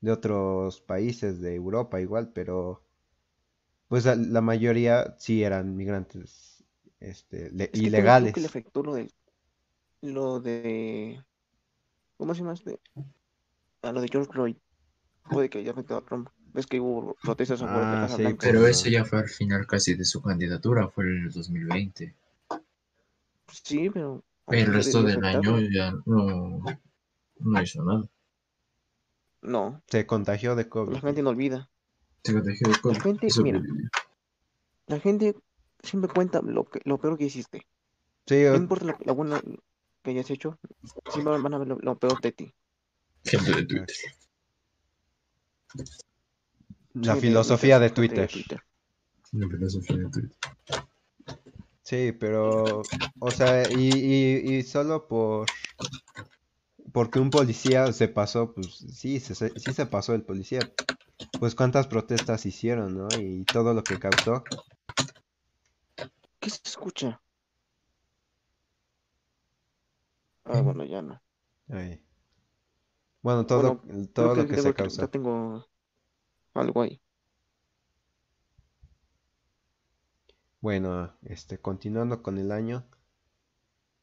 de otros países de Europa igual, pero pues la mayoría sí eran migrantes este, le- Es ilegales. que le afectó lo del, lo de, ¿cómo se llama este? a lo de George Floyd. Puede que haya afectado a Trump. Ves que hubo protestas sobre Ah, la Casa sí, Blanca. Pero ese ya fue al final casi de su candidatura, fue en el 2020. Sí, pero. El resto del año ya no, no hizo nada. No, Se contagió de COVID. la gente no olvida. Se contagió de COVID La gente, mira. La siempre cuenta lo, que, lo peor que hiciste. Sí, No o- importa lo bueno que hayas hecho, siempre van a ver lo, lo peor de ti. Gente de Twitter. La Sí, filosofía de Twitter. La filosofía de Twitter. Sí, pero, o sea, y, y, y solo por, porque un policía se pasó, pues sí, se, sí se pasó el policía. Pues cuántas protestas hicieron, ¿no? Y todo lo que causó. ¿Qué se escucha? Ah, bueno, ya no. Ay. Bueno, todo, Bueno, todo Creo lo que se causó. Ya tengo algo ahí. Bueno, este, continuando con el año,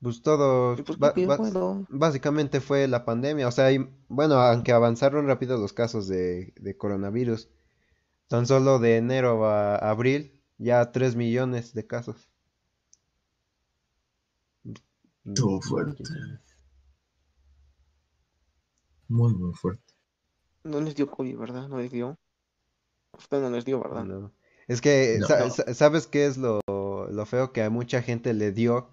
pues todo, ¿Y por qué ba- pidió ba- juego? básicamente fue la pandemia, o sea, y, bueno, aunque avanzaron rápido los casos de, de coronavirus, tan solo de enero a abril, ya 3 millones de casos. Estuvo fuerte. Muy, muy fuerte. No les dio COVID, ¿verdad? No les dio. A usted no les dio, ¿verdad? No. Es que, No. sa- sa- ¿sabes qué es lo, lo feo? Que a mucha gente le dio,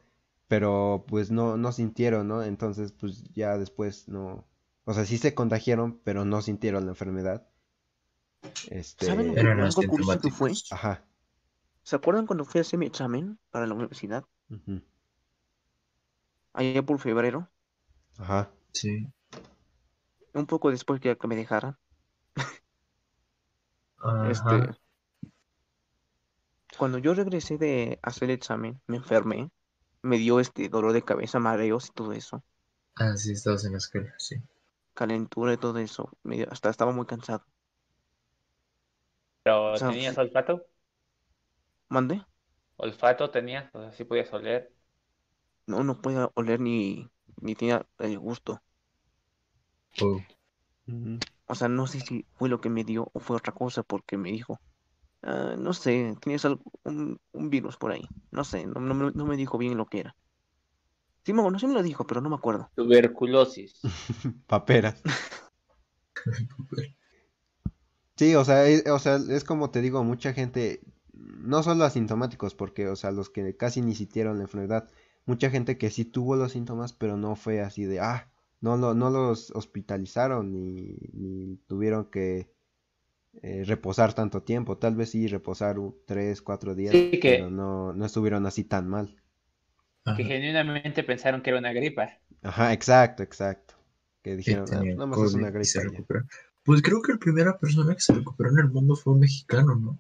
pero pues no, no sintieron, ¿no? Entonces, pues ya después no... O sea, sí se contagiaron, pero no sintieron la enfermedad. Este... ¿Saben lo que- algo curioso que fue? Ajá. ¿Se acuerdan cuando fui a hacer mi examen para la universidad? ujú, Allá por febrero. Ajá. Sí. Un poco después que que me dejaran. Ajá. Este. Cuando yo regresé de hacer el examen, me enfermé. Me dio este dolor de cabeza, mareos y todo eso. Ah, sí, estabas en la escuela, sí. Calentura y todo eso. Me dio- hasta estaba muy cansado. Pero O sea, tenías olfato, ¿Mandé? olfato tenías, o sea, sí podías oler. No, no podía oler ni, ni tenía el gusto. Oh. O sea, no sé si fue lo que me dio o fue otra cosa porque me dijo. "Ah, no sé, tenías algo, un, un virus por ahí. No sé, no, no me- no me dijo bien lo que era. Sí me, no, sí me lo dijo, pero no me acuerdo. Tuberculosis. Paperas. Sí, o sea, es, o sea, es como te digo, mucha gente, no solo asintomáticos, porque, o sea, los que casi ni sintieron la enfermedad, mucha gente que sí tuvo los síntomas, pero no fue así de, ah, no, lo, no los hospitalizaron ni, ni tuvieron que eh, reposar tanto tiempo, tal vez sí reposar tres, cuatro días, Sí, que- pero no, no estuvieron así tan mal. ajá. Que genuinamente pensaron que era una gripa. Ajá, exacto, exacto. Que dijeron, ah, pues nada más es una gripa. ya". recuperó. Pues creo que la primera persona que se recuperó en el mundo fue un mexicano, ¿no?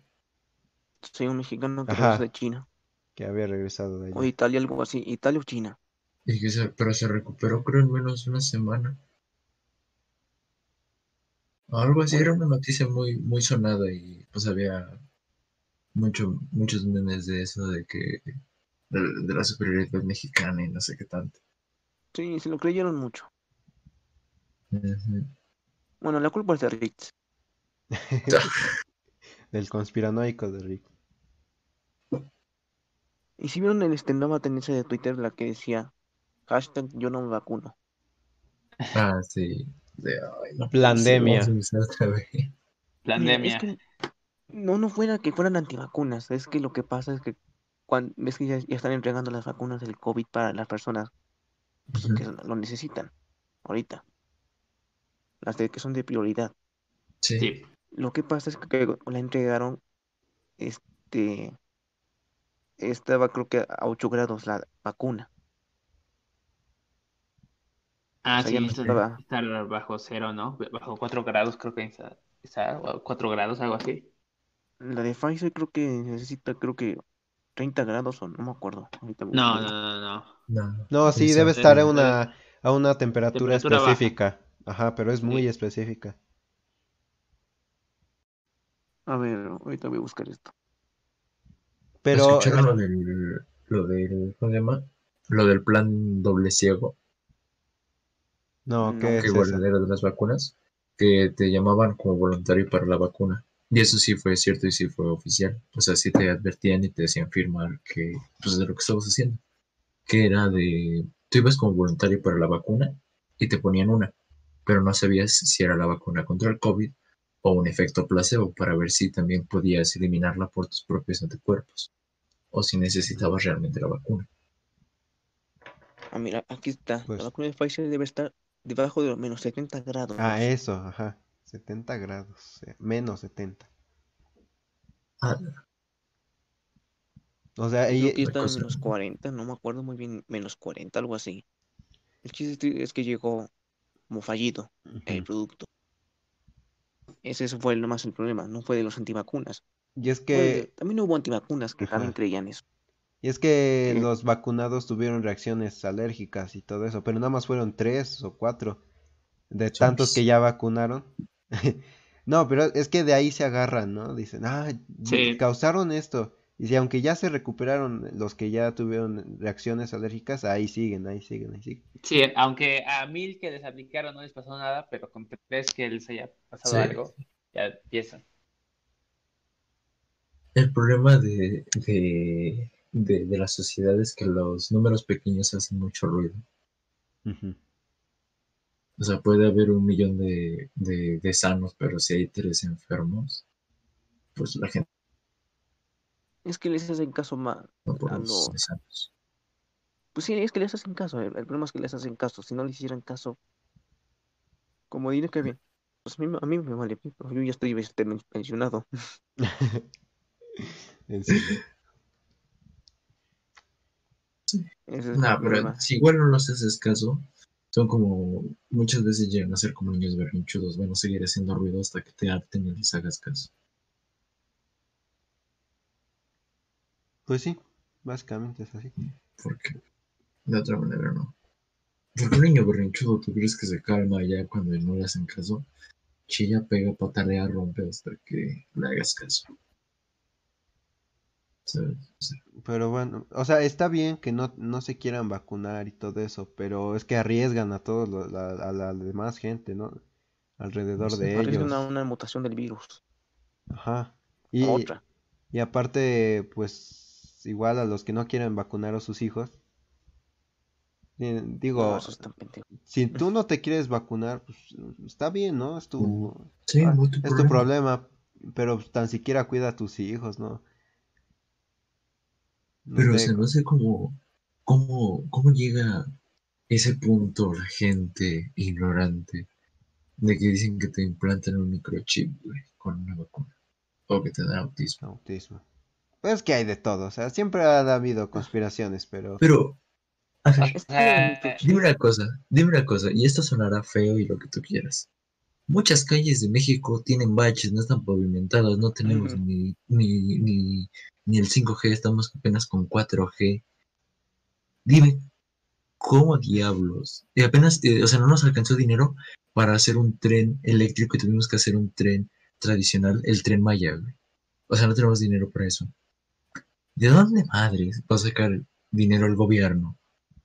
Soy un mexicano que Ajá. regresó de China. Que había regresado de O allá. Italia, algo así. Italia o China. Y que se- pero se recuperó creo en menos de una semana. Algo así, era una noticia muy, muy sonada y pues había mucho, muchos memes de eso de que de, de la superioridad mexicana y no sé qué tanto. Sí, se lo creyeron mucho. Bueno, la culpa es de Ritz. Del conspiranoico de Rick. Y si vieron en este nueva tendencia de Twitter la que decía hashtag yo no me vacuno. Ah, sí. De, ay, no, Plandemia. sí, vamos a usar otra vez. Mira, Pandemia. es que no, no fuera que fueran antivacunas. Es que lo que pasa es que cuando ves que ya, ya están entregando las vacunas del COVID para las personas pues, que lo necesitan ahorita. Las de que son de prioridad. Sí. Sí. Lo que pasa es que la entregaron, este, estaba creo que a 8 grados la vacuna. Ah, O sea, sí, no está- bajo cero, ¿no? Bajo 4 grados creo que está, está o 4 grados, algo así. La de Pfizer creo que necesita, creo que 30 grados o no me acuerdo. Ahorita busco. No, no, no, no. No, No, sí, debe estar a eh, una, a una temperatura Temperatura baja. específica. Ajá, pero es muy Sí. específica. A ver, ahorita voy a buscar esto. Pero, ¿Escucharon lo del, lo del, ¿cómo se llama? Lo del plan doble ciego, no, No, ¿qué es que eso? guardadero de las vacunas. que te llamaban como voluntario para la vacuna. Y eso sí fue cierto y sí fue oficial. O sea, sí te advertían y te decían firmar que, pues, de lo que estabas haciendo. Que era de, tú ibas como voluntario para la vacuna y te ponían una, pero no sabías si era la vacuna contra el COVID o un efecto placebo para ver si también podías eliminarla por tus propios anticuerpos o si necesitabas realmente la vacuna. Ah, mira, aquí está. Pues- La vacuna de Pfizer debe estar debajo de los menos 70 grados. Ah, eso, ajá. 70 grados, eh, menos 70. Ah, O sea, que está en menos 40, no me acuerdo muy bien, menos 40, algo así. El chiste es que llegó como fallido el ujú. producto. Ese eso fue nomás el problema, no fue de los antivacunas. y es Fue de- que, también hubo antivacunas que también Ajá. creían eso. Y es que Sí. los vacunados tuvieron reacciones alérgicas y todo eso, pero nada más fueron tres o cuatro de tantos que ya vacunaron. No, pero es que de ahí se agarran, ¿no? Dicen, ah, Sí. causaron esto. Y si aunque ya se recuperaron los que ya tuvieron reacciones alérgicas, ahí siguen, ahí siguen, ahí siguen. Sí, aunque a mil que les aplicaron no les pasó nada, pero con tres que les haya pasado Sí. algo, ya empiezan. El problema de, de, de, de la sociedad es que los números pequeños hacen mucho ruido. O sea, puede haber un millón de, de, de sanos, pero si hay tres enfermos, pues la gente Es que les hacen caso más. no por a los lo- sanos. Pues sí, es que les hacen caso. El, el problema es que les hacen caso. Si no les hicieran caso, como diré que bien, pues a mí, a mí me vale, pero yo ya estoy este. En serio. Es No, pero si igual no los haces caso, son como, muchas veces llegan a ser como niños berrinchudos, van a seguir haciendo ruido hasta que te harten y les hagas caso. Pues sí, básicamente es así. Porque de otra manera no. Porque un niño berrinchudo, ¿tú crees que se calma ya cuando no le hacen caso? Chilla, pega, patalea, rompe hasta que le hagas caso. Pero bueno, o sea, está bien que no, no se quieran vacunar y todo eso, pero es que arriesgan a todos los- la- a la demás gente, ¿no? Alrededor Sí, de Arriesgan ellos. a una mutación del virus. Ajá. a Y, otra. y aparte, pues, igual a los que no quieren vacunar a sus hijos, eh, digo, No, si tú no te quieres vacunar, pues está bien, ¿no? Es tu, sí, ah, no es tu problema. problema, pero pues, tan siquiera cuida a tus hijos, ¿no? No Pero sé, se me hace como, cómo, cómo llega ese punto la gente ignorante de que dicen que te implantan un microchip, güey, con una vacuna. O que te dan autismo. autismo. Pues es que hay de todo, o sea, siempre ha habido conspiraciones, pero Pero, a ver, Ah, dime una cosa, dime una cosa, y esto sonará feo y lo que tú quieras. Muchas calles de México tienen baches, no están pavimentadas, no tenemos ni, ni, ni, ni el 5G, estamos apenas con 4G. Dime, ¿cómo diablos? Y apenas, eh, o sea, no nos alcanzó dinero para hacer un tren eléctrico y tuvimos que hacer un tren tradicional, el tren Maya, güey. O sea, no tenemos dinero para eso. ¿De dónde madres va a sacar dinero el gobierno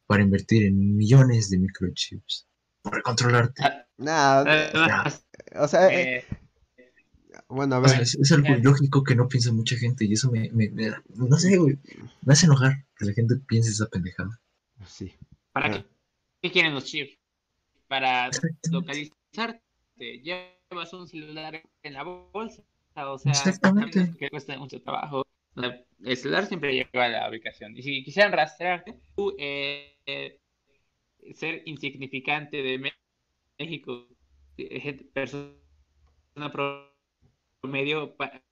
para invertir en millones de microchips? Para controlarte. Ah, nada, Además, o sea, eh, eh, bueno, a O sea, ver, es, es algo ilógico que no piensa mucha gente y eso me, me, me da- no sé, güey, me hace enojar que la gente piense esa pendejada. sí, ¿para qué, qué quieren los chips? Para localizarte. Llevas un celular en la bolsa. O sea, Exactamente. que cuesta mucho trabajo. La- El celular siempre lleva la ubicación. Y si quisieran rastrearte, tú, eh, ser insignificante de México, eh, persona promedio, pa-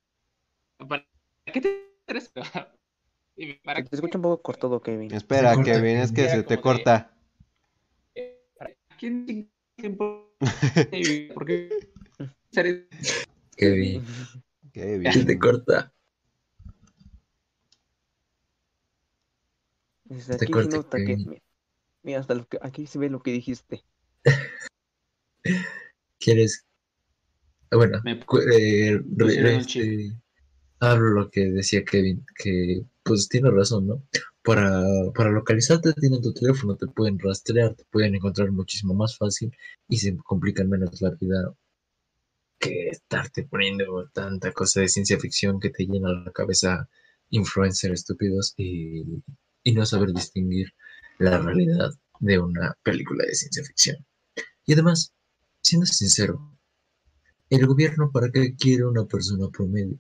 ¿para qué te interesa? Y para Te escucha un poco cortado, Kevin. espera, corta, Kevin, es que se te de- corta. Eh, ¿para quién tiempo? ¿Por qué? ser- Kevin, Kevin, se te corta. Desde Te aquí corta, se nota que. Kevin. Mira, hasta lo que, aquí se ve lo que dijiste. ¿Quieres? Ah, Bueno, Me eh, este, hablo lo que decía Kevin, que pues tiene razón, ¿no? Para, para localizarte tienen tu teléfono, te pueden rastrear, te pueden encontrar muchísimo más fácil y se complican menos la vida que estarte poniendo tanta cosa de ciencia ficción que te llena la cabeza influencers estúpidos y, y no saber distinguir la realidad de una película de ciencia ficción. Y además, siendo sincero, ¿el gobierno para qué quiere una persona promedio?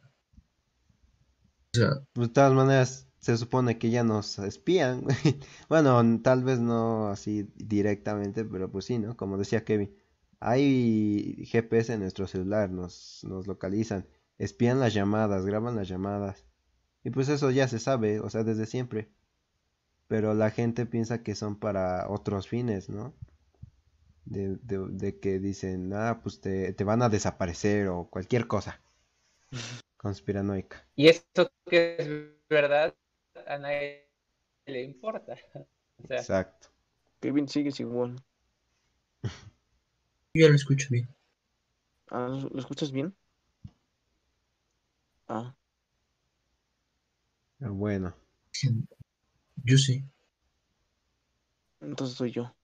O sea, Pues, de todas maneras, se supone que ya nos espían. Bueno, tal vez no así directamente, pero pues sí, ¿no? Como decía Kevin, hay GPS en nuestro celular, nos, nos localizan, espían las llamadas, graban las llamadas. Y pues eso ya se sabe, o sea, desde siempre. Pero la gente piensa que son para otros fines, ¿no? De, de- de que dicen, ah, pues te, te van a desaparecer o cualquier cosa conspiranoica. Y esto que es verdad, a nadie le importa. O sea, Exacto. Kevin, sigues igual. yo ya lo escucho bien. Ah, ¿lo lo escuchas bien? Ah, Pero Bueno. Yo sí. entonces soy yo.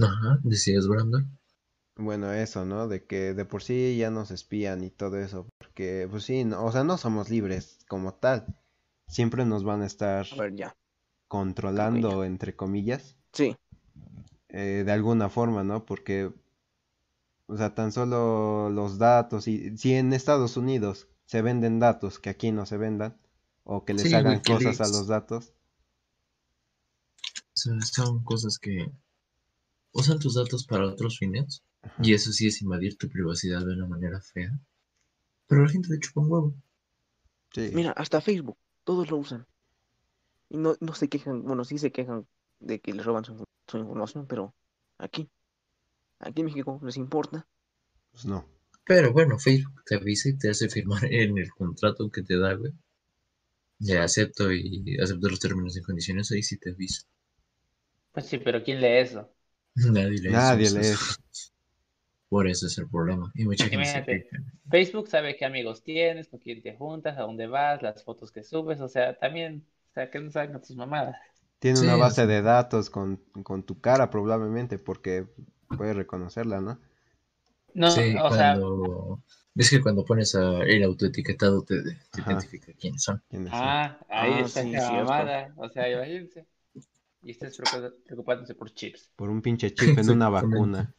Ajá, decías, Brandon. Bueno, eso, ¿no? De que de por sí ya nos espían y todo eso, porque pues sí, no- o sea, no somos libres como tal. Siempre nos van a estar A ver, ya. controlando, entre comillas, Sí, eh, de alguna forma, ¿no? Porque, o sea, tan solo los datos, y si en Estados Unidos se venden datos que aquí no se vendan, o que les Sí, hagan cosas a los datos, O sea, son cosas que usan tus datos para otros fines. ajá, Y eso sí es invadir tu privacidad de una manera fea. Pero la gente le chupa un huevo. sí. mira, hasta Facebook, todos lo usan. Y no, no se quejan, bueno, sí se quejan de que les roban su, su información, pero aquí, aquí en México les importa. Pues no. Pero bueno, Facebook te avisa y te hace firmar en el contrato que te da, güey. Ya acepto y acepto los términos y condiciones, ahí sí te avisa. pues sí, pero ¿quién lee eso? Nadie lee Nadie lee. Por eso es el problema. Y mucha gente. Facebook sabe qué amigos tienes, con quién te juntas, a dónde vas, las fotos que subes, o sea, también, o sea, que no saben tus mamadas. Tiene Sí, una base sea. de datos con, con tu cara probablemente, porque puedes reconocerla, ¿no? No, Sí, o sea, cuando... Es que cuando pones a el autoetiquetado te, te identifica quiénes son. ¿Quiénes son? ah, ahí Ah, está sí, la mamada, o sea, imagínense. Y estés preocupándose por chips. por un pinche chip en una vacuna.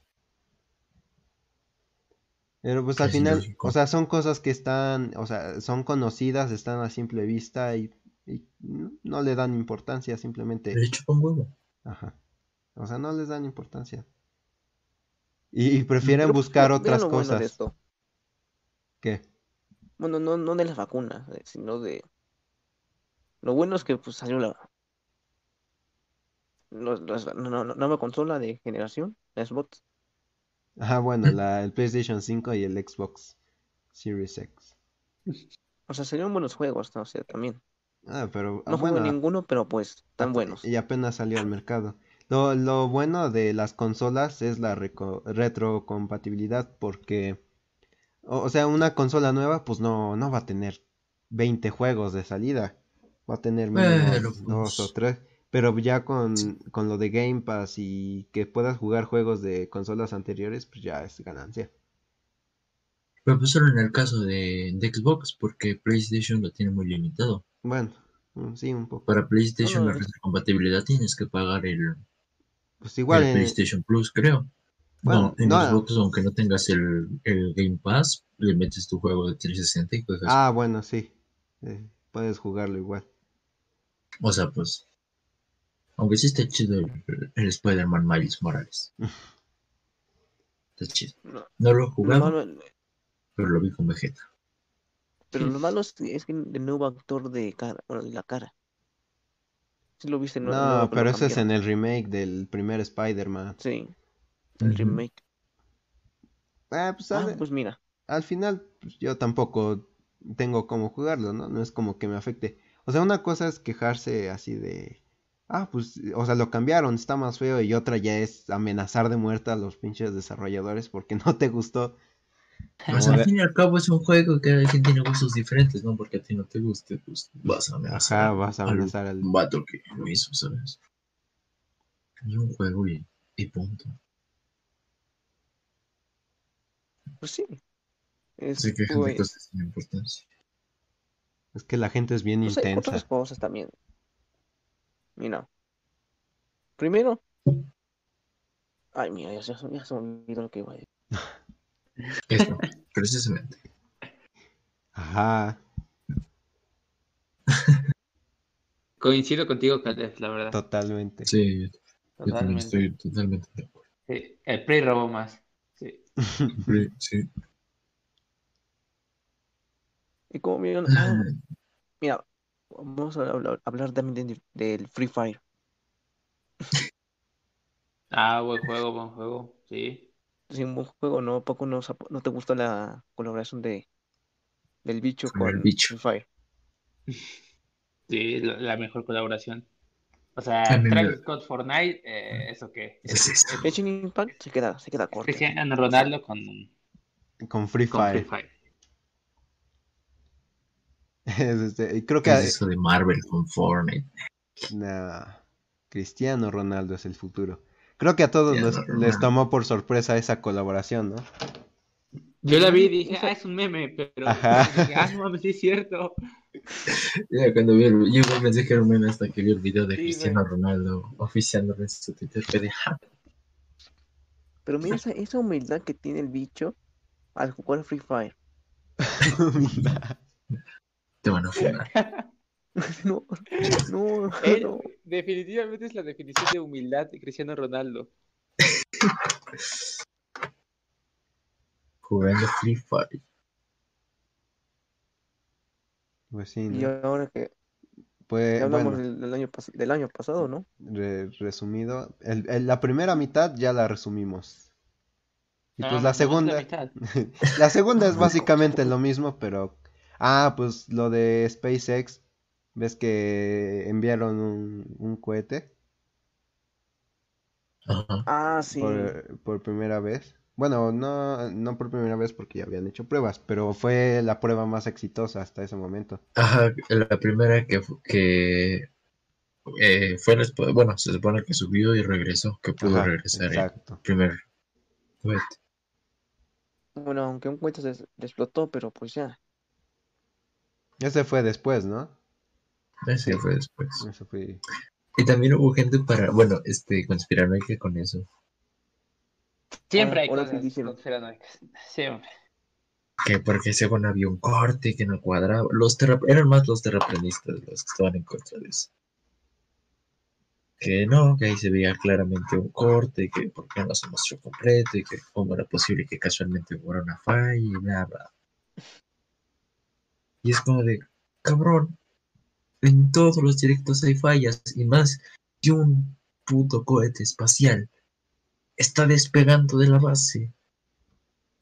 Pero pues al final, lógico. o sea, son cosas que están, o sea, son conocidas, están a simple vista y, y no le dan importancia, simplemente, Le chupa un huevo. ajá. O sea, no les dan importancia. Y, y prefieren Pero, buscar otras lo bueno de cosas. esto. ¿Qué? Bueno, no, no de las vacunas, eh, sino de... Lo bueno es que pues salió la... los- las- no, no, no, nueva consola de generación, la Xbox. Ajá, bueno, la, el PlayStation 5 y el Xbox Series X. O sea, salieron buenos juegos, ¿no? O sea, también. Ah, pero, ah, No juego ninguno, pero pues, tan buenos. Y apenas salió al mercado. Lo, lo bueno de las consolas es la retrocompatibilidad porque, o, o sea, una consola nueva pues no, no va a tener 20 juegos de salida. Va a tener Pero, dos o tres. Pero ya con, con lo de Game Pass y que puedas jugar juegos de consolas anteriores, pues ya es ganancia. Pero pues solo en el caso de, de Xbox, porque PlayStation lo tiene muy limitado. Bueno, mm, sí, un poco. Para PlayStation No, la no, retrocompatibilidad tienes que pagar el, Pues igual el en- PlayStation Plus, creo. Bueno, no, en. Xbox, aunque no tengas el, el Game Pass, le metes tu juego de 360 y juegas. Ah, bueno, sí. eh, puedes jugarlo igual. O sea, pues. Aunque sí está chido el, el Spider-Man Miles Morales. Está chido. No, No lo he lo malo- pero lo vi con Vegeta. pero lo malo es, es que el nuevo actor de cara, bueno, de la cara. ¿Sí lo viste? el No, nuevo lo pero ese es en el remake del primer Spider-Man. Sí, el remake. Ah, pues, Ah, pues mira. al final pues, yo tampoco tengo cómo jugarlo, ¿no? No es como que me afecte. O sea, una cosa es quejarse así de, ah, pues, o sea, lo cambiaron, está más feo, y otra ya es amenazar de muerte a los pinches desarrolladores porque no te gustó. Pues al de- fin y al cabo es un juego que cada quien tiene gustos diferentes, ¿no? Porque a ti no te guste, pues vas a amenazar. Ajá, vas a al amenazar al... vato que lo hizo, ¿sabes? Es un juego y, y punto. Pues sí. Es, Se quejan de pues, cosas sin importancia. Es que la gente es bien pues hay intensa. otras cosas también. Mira. Primero. Ay, mira, ya, se- ya se me olvidó lo que iba a decir. Eso, precisamente. Ajá, Coincido contigo, Caleb, la verdad. totalmente. Sí, yo también Totalmente. estoy totalmente de acuerdo. Sí, el Play robó más. Sí. Sí, sí. Y como vieron, ah, mira, vamos a hablar, hablar también de- del Free Fire. Ah, buen juego, buen juego. Sí. Sí, un buen juego, ¿no? ¿A poco no, no te gusta la colaboración de del bicho Con el bicho. Free Fire? Sí, la, la mejor colaboración. O sea, Travis Scott Fortnite, eh, ¿eso qué? ¿Qué es eso? El Genshin Impact se queda, se queda corto. Cristiano Ronaldo con, Con Free con Free Fire. Este, creo ¿Qué que es eso de Marvel con Fortnite? Nah, Cristiano Ronaldo es el futuro. Creo que a todos les tomó por sorpresa esa colaboración, ¿no? Yo la vi y dije, ah, es un meme, pero Ajá. dije, ah, no mames, sí es cierto. Cuando vi el, yo igual pensé que era un meme hasta que vi el video de Sí, Cristiano Ronaldo oficiándolo en su Twitter. Pero mira esa, esa humildad que tiene el bicho al jugar Free Fire. Mira. Te van a funar. No, no, Él no. definitivamente es la definición de humildad de Cristiano Ronaldo. Jugando Free Fire. Pues sí, Y ¿no? ahora que Pues, ya hablamos bueno, del, del año, del año pasado, ¿no? re- resumido, el- el- la primera mitad ya la resumimos. Y No, pues no, la segunda, la mitad. la segunda es básicamente lo mismo, pero... Ah, pues lo de SpaceX, ves que enviaron un, un cohete Ajá. Ah, sí. por, por primera vez. Bueno, no, no por primera vez porque ya habían hecho pruebas, pero fue la prueba más exitosa hasta ese momento. Ajá, la primera que, que eh, fue bueno, se supone que subió y regresó, que pudo Ajá, regresar el exacto. primer cohete. Bueno, aunque un cohete se, se explotó, pero pues ya. Ese fue después, ¿no? Ese fue después. Eso fue... Y también hubo gente para, bueno, este, conspiranoica con eso. Siempre hay cosas conspiranoicas. Siempre. Que porque según había un corte que no cuadraba. Los terra- eran más los terraplanistas los que estaban en contra de eso. Que no, que ahí se veía claramente un corte, que por qué no se mostró completo, y que cómo era posible que casualmente hubiera una falla y bla, bla. Y es como de, cabrón, en todos los directos hay fallas, y más que un puto cohete espacial está despegando de la base.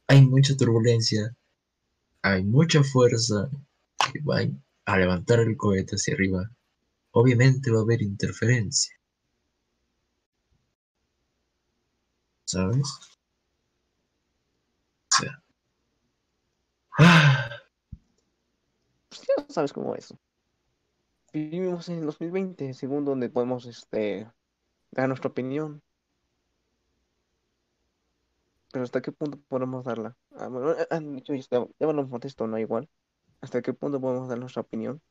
Hay mucha turbulencia, hay mucha fuerza que va a levantar el cohete hacia arriba. Obviamente va a haber interferencia. ¿Sabes? O sea. ah, sabes cómo es. Vivimos en el 2020, según donde podemos este, dar nuestra opinión. Pero ¿hasta qué punto podemos darla? Ah, bueno, eh, han dicho, ya, lo contesto, ¿no? Igual. ¿Hasta qué punto podemos dar nuestra opinión?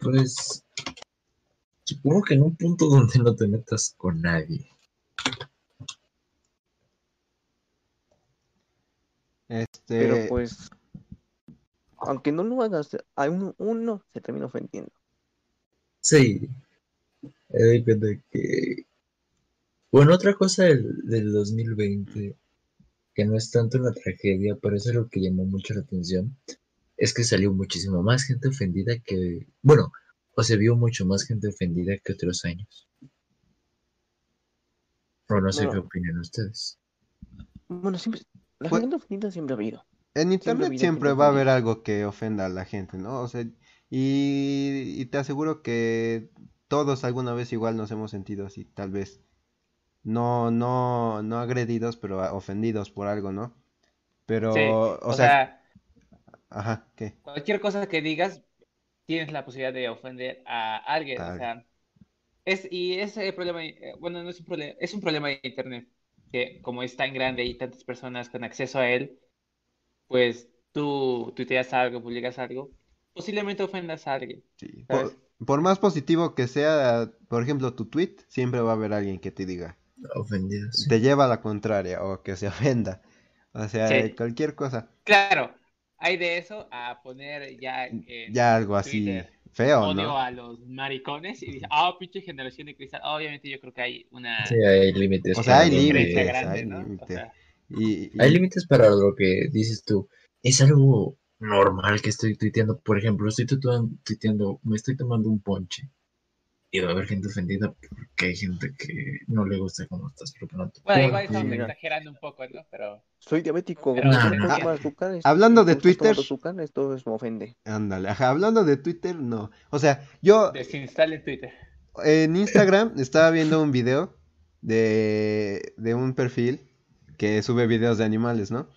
Pues. Supongo que en un punto donde no te metas con nadie. Este, Pero pues, aunque no lo hagas, a uno, uno se termina ofendiendo. Sí. Me doy cuenta que. Bueno, otra cosa del, del 2020, que no es tanto una tragedia, pero es algo que llamó mucho la atención, es que salió muchísimo más gente ofendida que. Bueno, o se vio mucho más gente ofendida que otros años. O no sé qué opinan ustedes. Bueno, siempre, la gente ofendida siempre ha habido. En internet siempre va a haber algo que ofenda a la gente, ¿no? O sea, y, y te aseguro que todos alguna vez igual nos hemos sentido así, tal vez. No, no, no agredidos, pero ofendidos por algo, ¿no? Pero, Sí, o, o sea, sea, ajá, ¿qué? cualquier cosa que digas, tienes la posibilidad de ofender a alguien. A O sea, es, y ese problema, eh, bueno, no es un problema, es un problema de internet. que como es tan grande y tantas personas con acceso a él, pues tú tuiteas algo, publicas algo, posiblemente ofendas a alguien. Sí. Por, por más positivo que sea, por ejemplo, tu tweet, siempre va a haber alguien que te diga, Ofendido, sí. te lleva a la contraria o que se ofenda. O sea, Sí. cualquier cosa. Claro, hay de eso a poner ya en Ya algo así Twitter, feo, odio ¿no? a los maricones y dice, ah, pinche generación de cristal. Obviamente yo creo que hay una Sí, hay límites. O sea, hay límites, grande, hay ¿no? O límites. sea, Y, y- Hay límites para lo que dices tú. Es algo normal que estoy tuiteando. Por ejemplo, estoy tuiteando, me estoy tomando un ponche. Y va a haber gente ofendida porque hay gente que no le gusta cómo estás preparando. bueno, igual estamos mira. exagerando un poco, ¿no? Pero Soy diabético, Pero como no, no no. puedo tomar azúcar, esto- Hablando de Twitter. azúcar, esto es- me ofende. ándale, ajá, hablando de Twitter, no. O sea, yo desinstalen Twitter. en Instagram estaba viendo un video de, de un perfil que sube videos de animales, ¿no?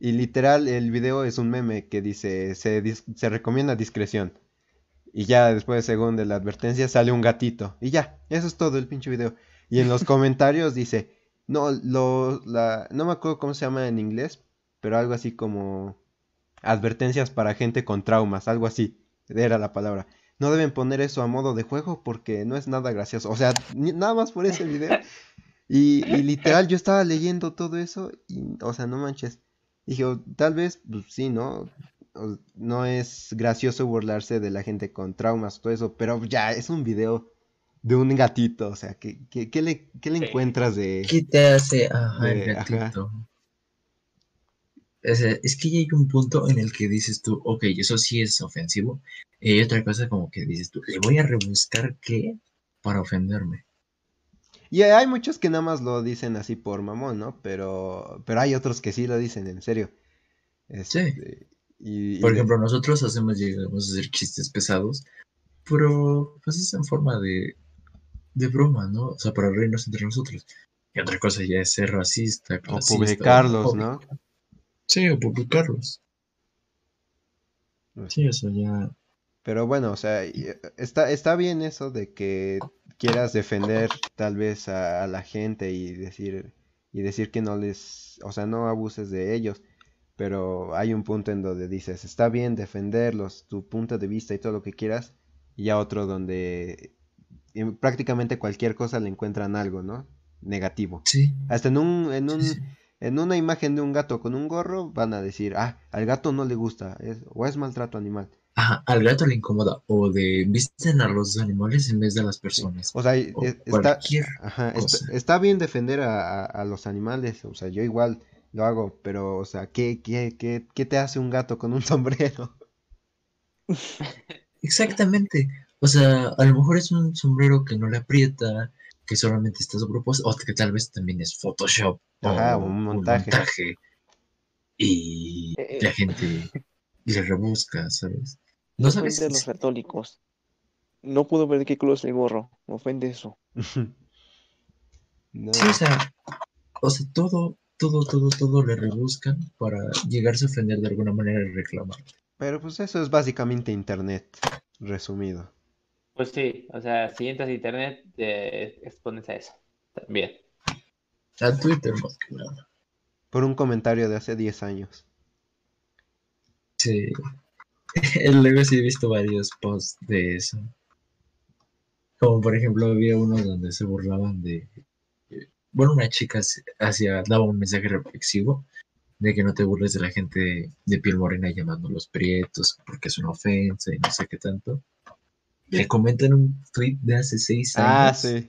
Y literal el video es un meme que dice, se, dis- se recomienda discreción. Y ya después, según de la advertencia, sale un gatito. Y ya, eso es todo el pinche video. Y en los comentarios dice, no, lo, la, no me acuerdo cómo se llama en inglés, pero algo así como advertencias para gente con traumas, algo así, era la palabra. No deben poner eso a modo de juego porque no es nada gracioso. O sea, ni- nada más por ese video. Y, y literal, yo estaba leyendo todo eso y, o sea, no manches. Dije, "O, tal vez, pues sí, ¿no? O- no es gracioso burlarse de la gente con traumas, todo eso, pero ya es un video de un gatito, o sea, ¿qué, qué, qué le, qué le Sí. encuentras de... ¿Qué te hace? Ajá, el De- ajá. gatito. O sea, es que ya hay un punto en el que dices tú, ok, eso sí es ofensivo. Y hay otra cosa como que dices tú, le voy a rebuscar qué para ofenderme. Y hay muchos que nada más lo dicen así por mamón, ¿no? Pero, pero hay otros que sí lo dicen en serio. Este, y, y Por ejemplo, nosotros hacemos, llegamos a hacer chistes pesados, pero pues es en forma de, de broma, ¿no? O sea, para reírnos entre nosotros. Y otra cosa ya es ser racista, o clasista, publicarlos, ¿no? Sí, o publicarlos. Pues Sí, eso ya. Pero bueno, o sea, y- está, está bien eso de que quieras defender tal vez a, a la gente y decir, y decir que no les, o sea, no abuses de ellos. Pero hay un punto en donde dices, está bien defenderlos, tu punto de vista y todo lo que quieras, y ya otro donde en prácticamente cualquier cosa le encuentran algo, ¿no? Negativo. Sí. Hasta en un, en un, sí, sí. en una imagen de un gato con un gorro van a decir, ah, al gato no le gusta, es, o es maltrato animal. Ajá, al gato le incomoda. O de visten a los animales en vez de a las personas. O sea, O es- está, cualquier ajá, está, cosa. está bien defender a, a- a los animales, o sea, yo igual lo hago, pero, o sea, ¿qué, qué, qué, qué te hace un gato con un sombrero? Exactamente. O sea, a lo mejor es un sombrero que no le aprieta, que solamente está sobrepuesto, o que tal vez también es Photoshop Ajá, o un montaje. montaje. Y Eh, la gente le rebusca, ¿sabes? No sabes. ofende a los católicos. No puedo ver qué es el gorro. Me ofende eso. No, Sí, o sea, o sea, todo, todo, todo, todo le rebuscan para llegarse a ofender de alguna manera y reclamar. pero pues eso es básicamente internet, resumido. Pues sí, o sea, si entras a internet, te expones a eso. También. A Twitter más que nada. Por un comentario de hace 10 años. Sí. Luego sí he visto varios posts de eso. Como por ejemplo había uno donde se burlaban de... Bueno, una chica hacía, daba un mensaje reflexivo de que no te burles de la gente de piel morena llamándolos prietos porque es una ofensa y no sé qué tanto. Le comentan un tweet de hace seis años Ah, sí.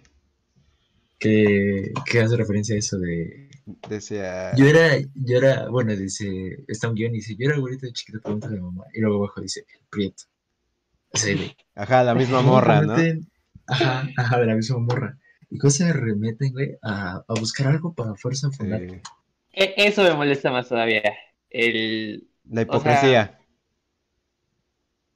que, que hace referencia a eso de Decía, yo era, yo era, bueno, dice, está un guion y dice, yo era güerito de chiquito, pregúntale a mi mamá. Y luego abajo dice, el prieto. Ajá, la misma ¿cómo morra, ¿no? Ajá, ajá, de la misma morra. Y cosas se remeten, güey, a, a buscar algo para fuerza fundar. Sí. E- Eso me molesta más todavía. El... La hipocresía.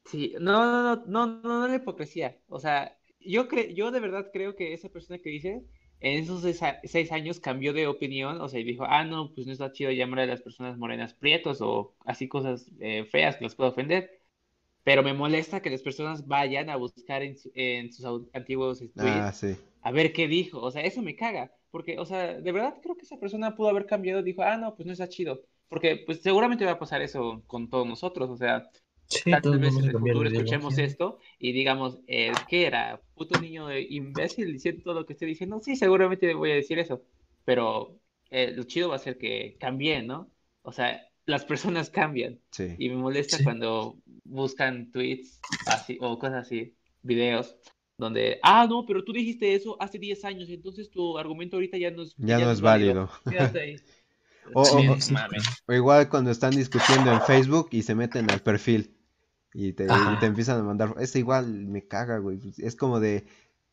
Sí, no, no, no, no, no, no la hipocresía. O sea, yo cre yo de verdad creo que esa persona que dice, en esos seis, años cambió de opinión, o sea, y dijo, ah, no, pues no está chido llamar a las personas morenas prietos o así cosas eh, feas que los puedo ofender. Pero me molesta que las personas vayan a buscar en, en sus antiguos tweets Ah, sí. a ver qué dijo. O sea, eso me caga. porque, o sea, de verdad creo que esa persona pudo haber cambiado, dijo, ah, no, pues no está chido, porque pues seguramente va a pasar eso con todos nosotros, o sea, Sí, veces vamos en el futuro escuchemos esto y digamos, eh, ¿qué era? ¿Puto niño imbécil diciendo todo lo que estoy diciendo? Sí, seguramente voy a decir eso, pero eh, lo chido va a ser que cambien, ¿no? O sea, las personas cambian Sí. y me molesta Sí. cuando buscan tweets así o cosas así, videos, donde, ah, no, pero tú dijiste eso hace 10 años, entonces tu argumento ahorita ya no es, Ya no es válido. Quédate ahí. O- Sí, o- sí. mames. O igual cuando están discutiendo en Facebook y se meten al perfil y te, y te empiezan a mandar. Es igual, me caga, güey. pues, Es como de.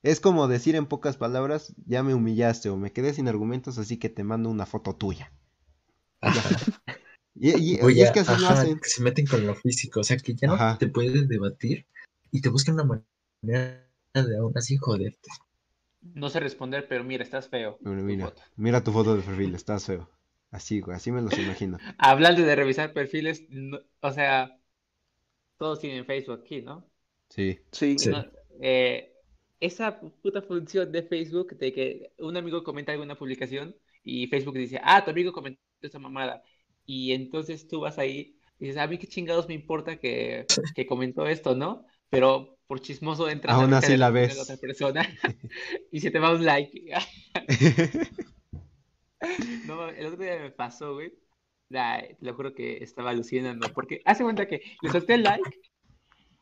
Es como decir en pocas palabras, ya me humillaste o me quedé sin argumentos, así que te mando una foto tuya. Y, Oye, es que así lo ajá, hacen. que se meten con lo físico, o sea, que ya no Ajá. te puedes debatir y te buscan una manera de aún así joderte. No sé responder, pero mira, estás feo. Bueno, tu mira, foto. mira tu foto de perfil, estás feo. Así, güey, así me los imagino. Hablando de revisar perfiles, no- o sea, todos tienen Facebook aquí, ¿no? Sí. Sí, Sí. No, eh, esa puta función de Facebook de que un amigo comenta alguna publicación y Facebook dice, ah, tu amigo comentó esa mamada. Y entonces tú vas ahí y dices, a mí qué chingados me importa que, que comentó esto, ¿no? Pero por chismoso entras a Aún así le la la otra persona y se te va un like. No, el otro día me pasó, güey. La- te lo juro que estaba alucinando. Porque hace cuenta que le solté el like.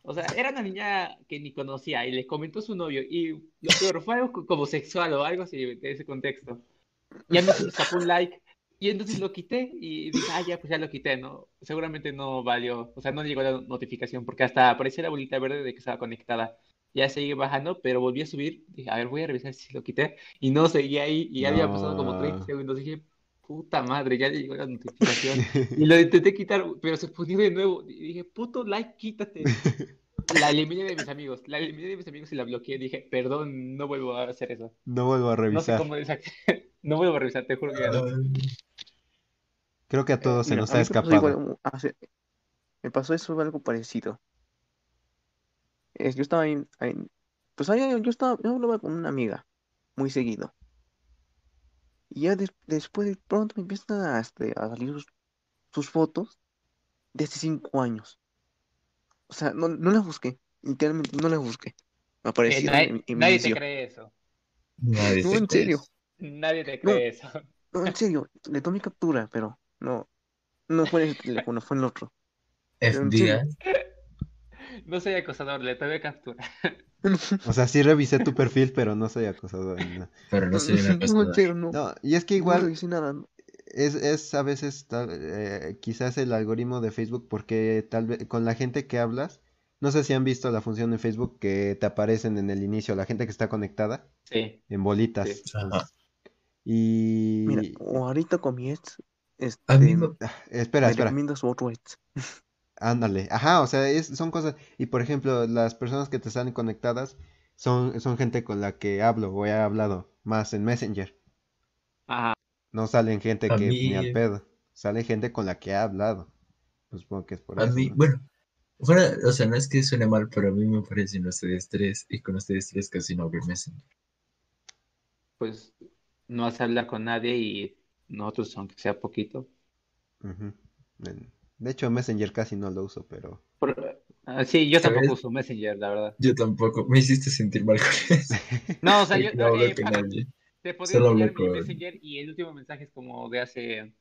O sea, era una niña que ni conocía y le comentó su novio. Y lo peor fue algo co- como sexual o algo así de ese contexto. Ya me sacó un like. Y entonces lo quité y dije, ah, ya, pues ya lo quité, ¿no? Seguramente no valió, o sea, no llegó la notificación porque hasta aparecía la bolita verde de que estaba conectada. Ya seguí bajando, pero volví a subir. Dije, a ver, voy a revisar si lo quité. Y no seguía ahí y ya había pasado como 30 No. segundos. Dije, puta madre, ya le llegó la notificación. Y lo intenté quitar, pero se ponía de nuevo. Y dije, puto like, quítate. La eliminé de mis amigos. La eliminé de mis amigos y la bloqueé. Dije, perdón, no vuelvo a hacer eso. No vuelvo a No sé revisar. cómo desactivar. No vuelvo a revisar, te juro que ya no. Creo que a todos se Mira, nos ha mí me pasó escapado. igual hace- me pasó eso algo parecido. Es, yo estaba en- pues ahí yo estaba, yo hablaba con una amiga muy seguido. Y ya des- después de pronto me empiezan a, este, a salir sus, sus fotos de hace cinco años. O sea, no, no las busqué, literalmente no las busqué. Me Eh, aparecieron nadie, en, en mi nadie te cree eso. Nadie No, te en cree serio. eso. Nadie te No. cree eso. No, en serio, le tomé captura, pero no, no fue en el teléfono, fue en el otro. FBI. No soy acosador, le tomé captura. O sea, sí revisé tu perfil, pero no soy acosador. ni nada. Pero no soy una No, no. No, y es que No igual revisé nada. no. es, es a veces tal, eh, quizás el algoritmo de Facebook, porque tal vez con la gente que hablas, no sé si han visto la función en Facebook que te aparecen en el inicio, la gente que está conectada, Sí. en bolitas. Sí. Y... Mira, o ahorita ex, este, A mí me- Ah, espera, espera. Ándale, ajá, o sea, es- son cosas, y por ejemplo, las personas que te están conectadas son, son gente con la que hablo o he hablado más en Messenger. Ajá. No salen gente A que ni al mí- pedo, sale gente con la que he hablado. Pues supongo que es por A eso, mí, ¿no? bueno, fuera, o sea, no es que suene mal, pero a mí me parecen ustedes tres y con ustedes tres casi no hablo en Messenger. Pues no vas a hablar con nadie y nosotros, aunque sea poquito. En- De hecho, Messenger casi no lo uso, pero... Por- ah, sí, yo ¿Sabes? tampoco uso Messenger, la verdad. Yo tampoco, me hiciste sentir mal con eso. No, o sea, yo, no eh, con Paco, nadie. te hablo enseñar mi Messenger y el último mensaje es como de hace...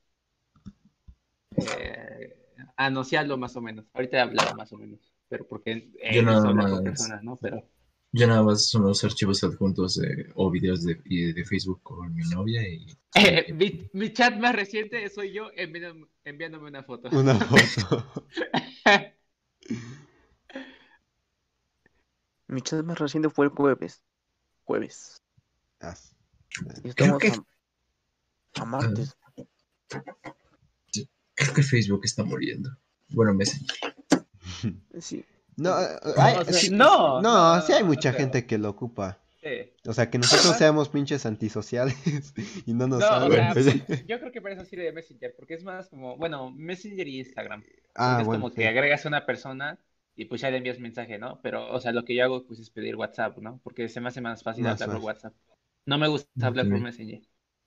Eh, no, hablo más o menos. Ahorita he hablado más o menos. Pero porque eh, Yo no hablar con más. personas, ¿no? Pero... Yo nada más son los archivos adjuntos de- o videos de, de Facebook con mi novia y... Eh, mi, mi chat más reciente soy yo enviándome, enviándome una foto. Una foto. Mi chat más reciente fue el jueves. Jueves. Ah, Y estamos que- a, a martes. Creo que Facebook está muriendo. Bueno, Messenger. Sí. No, eh, No, hay- o sea, sí- no, no, no, sí hay mucha gente que lo ocupa. Sí. O sea, que nosotros seamos pinches antisociales y no nos No, o hablan. sea, yo creo que para eso sirve de Messenger, porque es más como, bueno, Messenger y Instagram. Ah, es bueno, como sí. que agregas a una persona y pues ya le envías mensaje, ¿no? Pero, o sea, lo que yo hago pues es pedir WhatsApp, ¿no? Porque se me hace más fácil Más hablar por. WhatsApp. No me gusta hablar por. Messenger.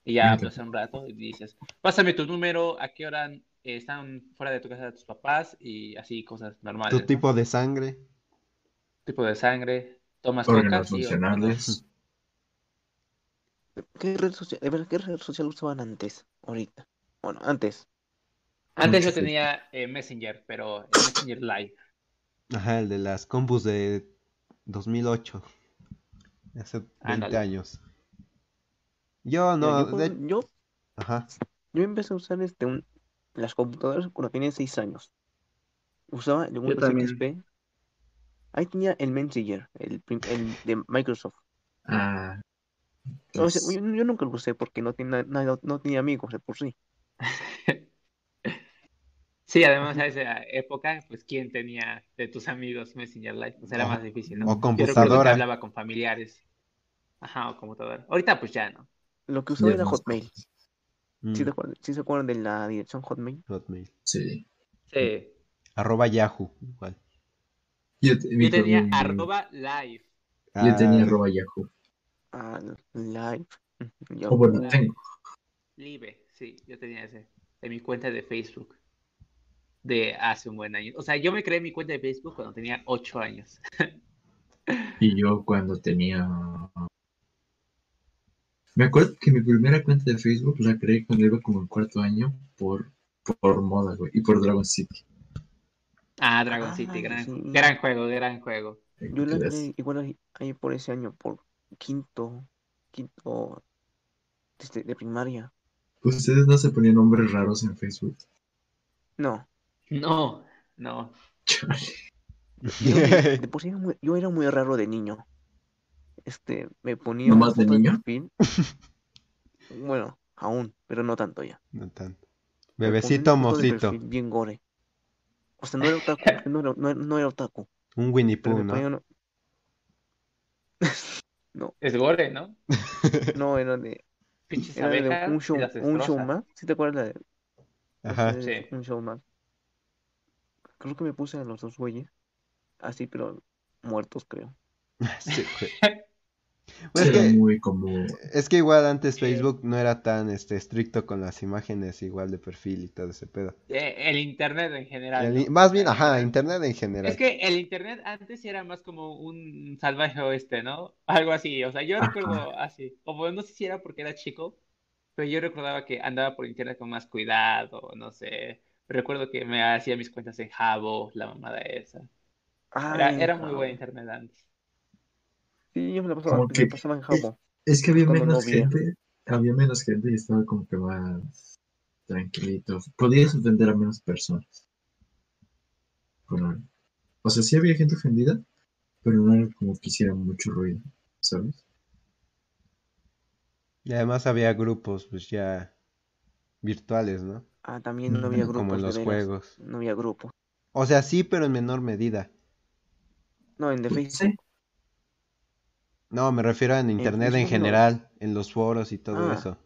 Y ya Entiendo. pasa un rato y dices, pásame tu número, a qué hora eh, están fuera de tu casa tus papás y así cosas normales. Tu ¿no? tipo de sangre. Tipo de sangre, tomas coca, órganos funcionales. ¿Qué red social, de verdad, qué red social usaban antes? Ahorita. Bueno, antes. Antes yo tenía eh, Messenger, pero el Messenger Live. Ajá, el de las compus de 2008. Hace 20 Ándale. años. Yo no, de- yo, Ajá. yo empecé a usar este, un- las computadoras cuando tenía 6 años. Usaba el Windows. XP. Ahí tenía el Messenger, el, de Microsoft. Ah, O sea, pues, yo, yo nunca lo usé porque no tenía, no, no tenía amigos de por sí. Sí, además a esa época, pues quién tenía de tus amigos Messenger Live, pues era O- más difícil, ¿no? o Yo recuerdo que computadora. hablaba con familiares. Ajá, o computadora. Ahorita pues ya no. Lo que usaba era Hotmail. ¿Sí, Mm, te acuerdan, sí se acuerdan de la dirección Hotmail? Hotmail. Sí. Sí. Arroba Yahoo. Igual. Yo, te- Yo tenía mi- arroba live. Yo tenía Ah, arroba Yahoo. Ah, Live. Ya- O bueno, Live. tengo. Live, sí, yo tenía ese. En mi cuenta de Facebook. De hace un buen año. O sea, yo me creé mi cuenta de Facebook cuando tenía 8 años. Y yo cuando tenía... Me acuerdo que mi primera cuenta de Facebook la creé cuando iba como en cuarto año por, por moda, güey. Y por Dragon City. Ah, Dragon Ah, City, gran, sí. gran juego, gran juego. Yo la creé igual ahí, por ese año, por quinto, quinto este, de primaria. ¿Ustedes no se ponían nombres raros en Facebook? No, No, no. Chale. yo, de, de por sí era muy, yo era muy raro de niño. Este, me ponía ¿No más de niño? Bueno, aún, pero no tanto ya. No tanto. Bebecito mocito. bien gore. O sea, no era otaku, no era, no era, no era otaku, Un Winnie Pooh, ¿no? una- Es gore, ¿no? No, era de, Pinches era de un show, un show más. ¿Sí te acuerdas de Ajá. Sí. Un show más. Creo que me puse a los dos güeyes. Así, pero muertos, creo. Sí, güey. Pues es que, muy como... es que igual antes Sí. Facebook no era tan este, estricto con las imágenes igual de perfil y todo ese pedo. Eh, El internet en general. El- ¿no? más bien, ajá, internet. en general. Es que el internet antes era más como un salvaje oeste, ¿no? Algo así, o sea, yo Ajá. recuerdo así, o bueno, no sé si era porque era chico, pero yo recordaba que andaba por internet con más cuidado, no sé. Recuerdo que me hacía mis cuentas en Jabo, la mamada esa. Era, Ay, era muy buen internet antes. Sí, yo me la pasaba, Como me que- la pasaba en Jabo. Es que había no menos había. gente, había menos gente y estaba como que más tranquilito. Podías ofender a menos personas. Bueno, o sea, sí había gente ofendida, pero no era como que hiciera mucho ruido, ¿sabes? Y además había grupos, pues ya virtuales, ¿no? Ah, también no había Ujú, grupos. Como en de los juegos. No había grupos. O sea, sí, pero en menor medida. No, en de Sí. No, me refiero en internet en no. general, en los foros y todo Ah. eso.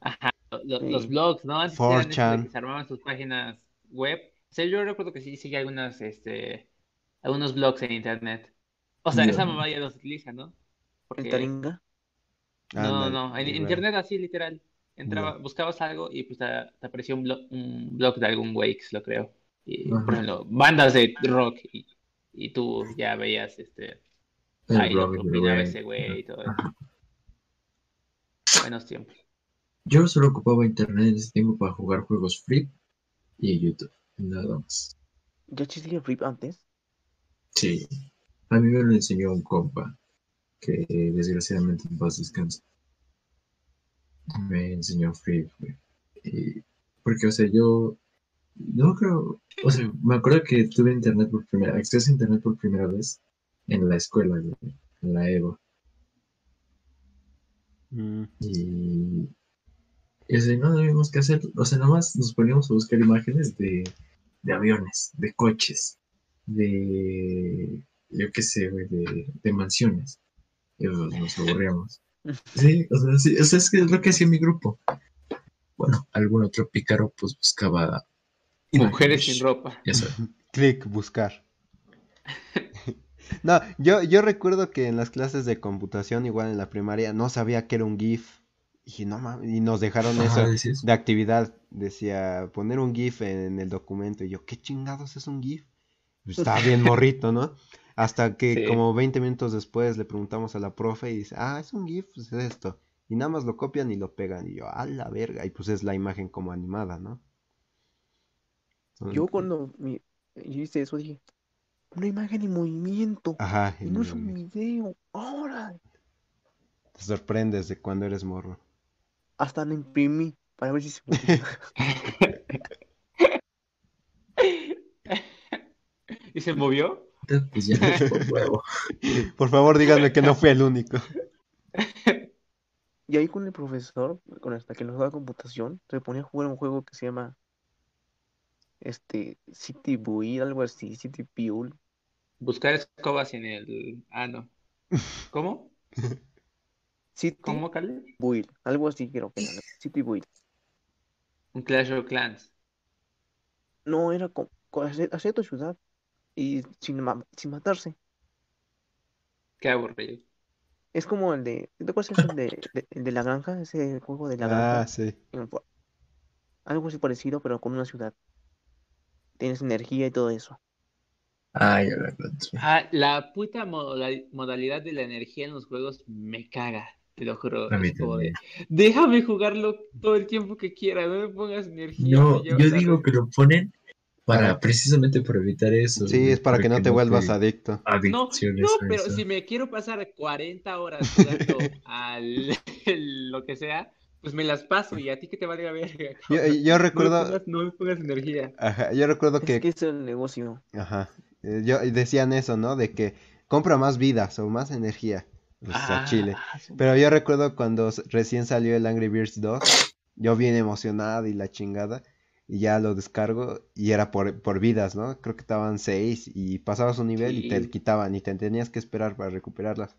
Ajá, lo- lo- Sí. los blogs, ¿no? Antes eran esto de 4chan. que se armaban sus páginas web. O sea, yo recuerdo que sí sigue algunas, este, algunos blogs en internet. O sea, esa mamá ya no se utiliza, ¿no? El Porque Taringa. No, Ándale, no, en internet así literal. Entraba, buscabas algo y pues te, te aparecía un blog, un blog de algún Wakes, lo creo. Y, por ejemplo, bandas de rock y, y tú ya veías este Lo ese güey y todo eso. Buenos tiempos. Yo solo ocupaba internet en ese tiempo para jugar juegos free y YouTube, nada más. ¿Ya existía Flip antes? Sí, a mí me lo enseñó un compa que desgraciadamente en paz descansa. Me enseñó free, güey. Y- porque, o sea, yo no creo, o sea, me acuerdo que tuve internet por primera, acceso a internet por primera vez en la escuela, güey, en la EVA. Mm, Y, y, sea, no sabíamos qué hacer. O sea, nada más nos poníamos a buscar imágenes de, de aviones, de coches, de, yo qué sé, güey, de, de mansiones. Y pues, nos aburríamos. Sí, o sea, sí, o sea, es que es lo que hacía mi grupo. Bueno, algún otro pícaro pues buscaba Mujeres sin ropa. Ya sabes. clic, buscar. No, yo, yo recuerdo que en las clases de computación, igual en la primaria, no sabía que era un GIF. Y, no, mames, y nos dejaron Ajá, eso de actividad. Decía poner un GIF en el documento. Y yo, ¿qué chingados es un GIF? Pues estaba bien morrito, ¿no? Hasta que Sí. como 20 minutos después le preguntamos a la profe y dice, ah, es un GIF, pues es esto. Y nada más lo copian y lo pegan. Y yo, a la verga. Y pues es la imagen como animada, ¿no? Son- Yo cuando mi- yo hice eso dije, una imagen en movimiento. Ajá, Y no es un video. Ahora. te sorprendes de cuando eres morro. Hasta la imprimí para ver si se. ¿Y se movió? Pues ya, por huevo. Por favor, díganme que no fui el único. Y ahí con el profesor, con hasta que nos daba computación, se ponía a jugar un juego que se llama este City Build, algo así, City Build. Buscar escobas en el. Ah, no. ¿Cómo? City ¿Cómo, Carlos? Build, algo así creo que era. City Build. Un Clash of Clans. No, era con, con hacer, hacer tu ciudad y sin, ma- sin matarse. Qué aburrido. Es como el de, ¿te acuerdas el de, de, el de la granja? Ese juego de la granja. Ah, sí. Algo así parecido, pero con una ciudad. Tienes energía y todo eso. Ah, ya encontré. Ah, la puta moda- modalidad de la energía en los juegos me caga, te lo juro. Es como de, déjame jugarlo todo el tiempo que quiera, no me pongas energía. No, yo a- digo que lo ponen para precisamente para evitar eso. Sí, es para que no te vuelvas adicto. No, adicciones no, pero eso. si me quiero pasar 40 horas jugando al lo que sea, pues me las paso y a ti que te valga verga. Yo, yo No me recuerdo, pongas, no me pongas energía. ajá, yo recuerdo Es que, que es el negocio. ajá, eh, yo decían eso, ¿no? De que compra más vidas o más energía. Pues a Ah, Chile. Pero yo recuerdo cuando recién salió el Angry Birds 2, yo bien emocionado y la chingada, y ya lo descargo y era por, por vidas, ¿no? Creo que estaban 6 y pasabas un nivel y te quitaban y te tenías que esperar para recuperarlas.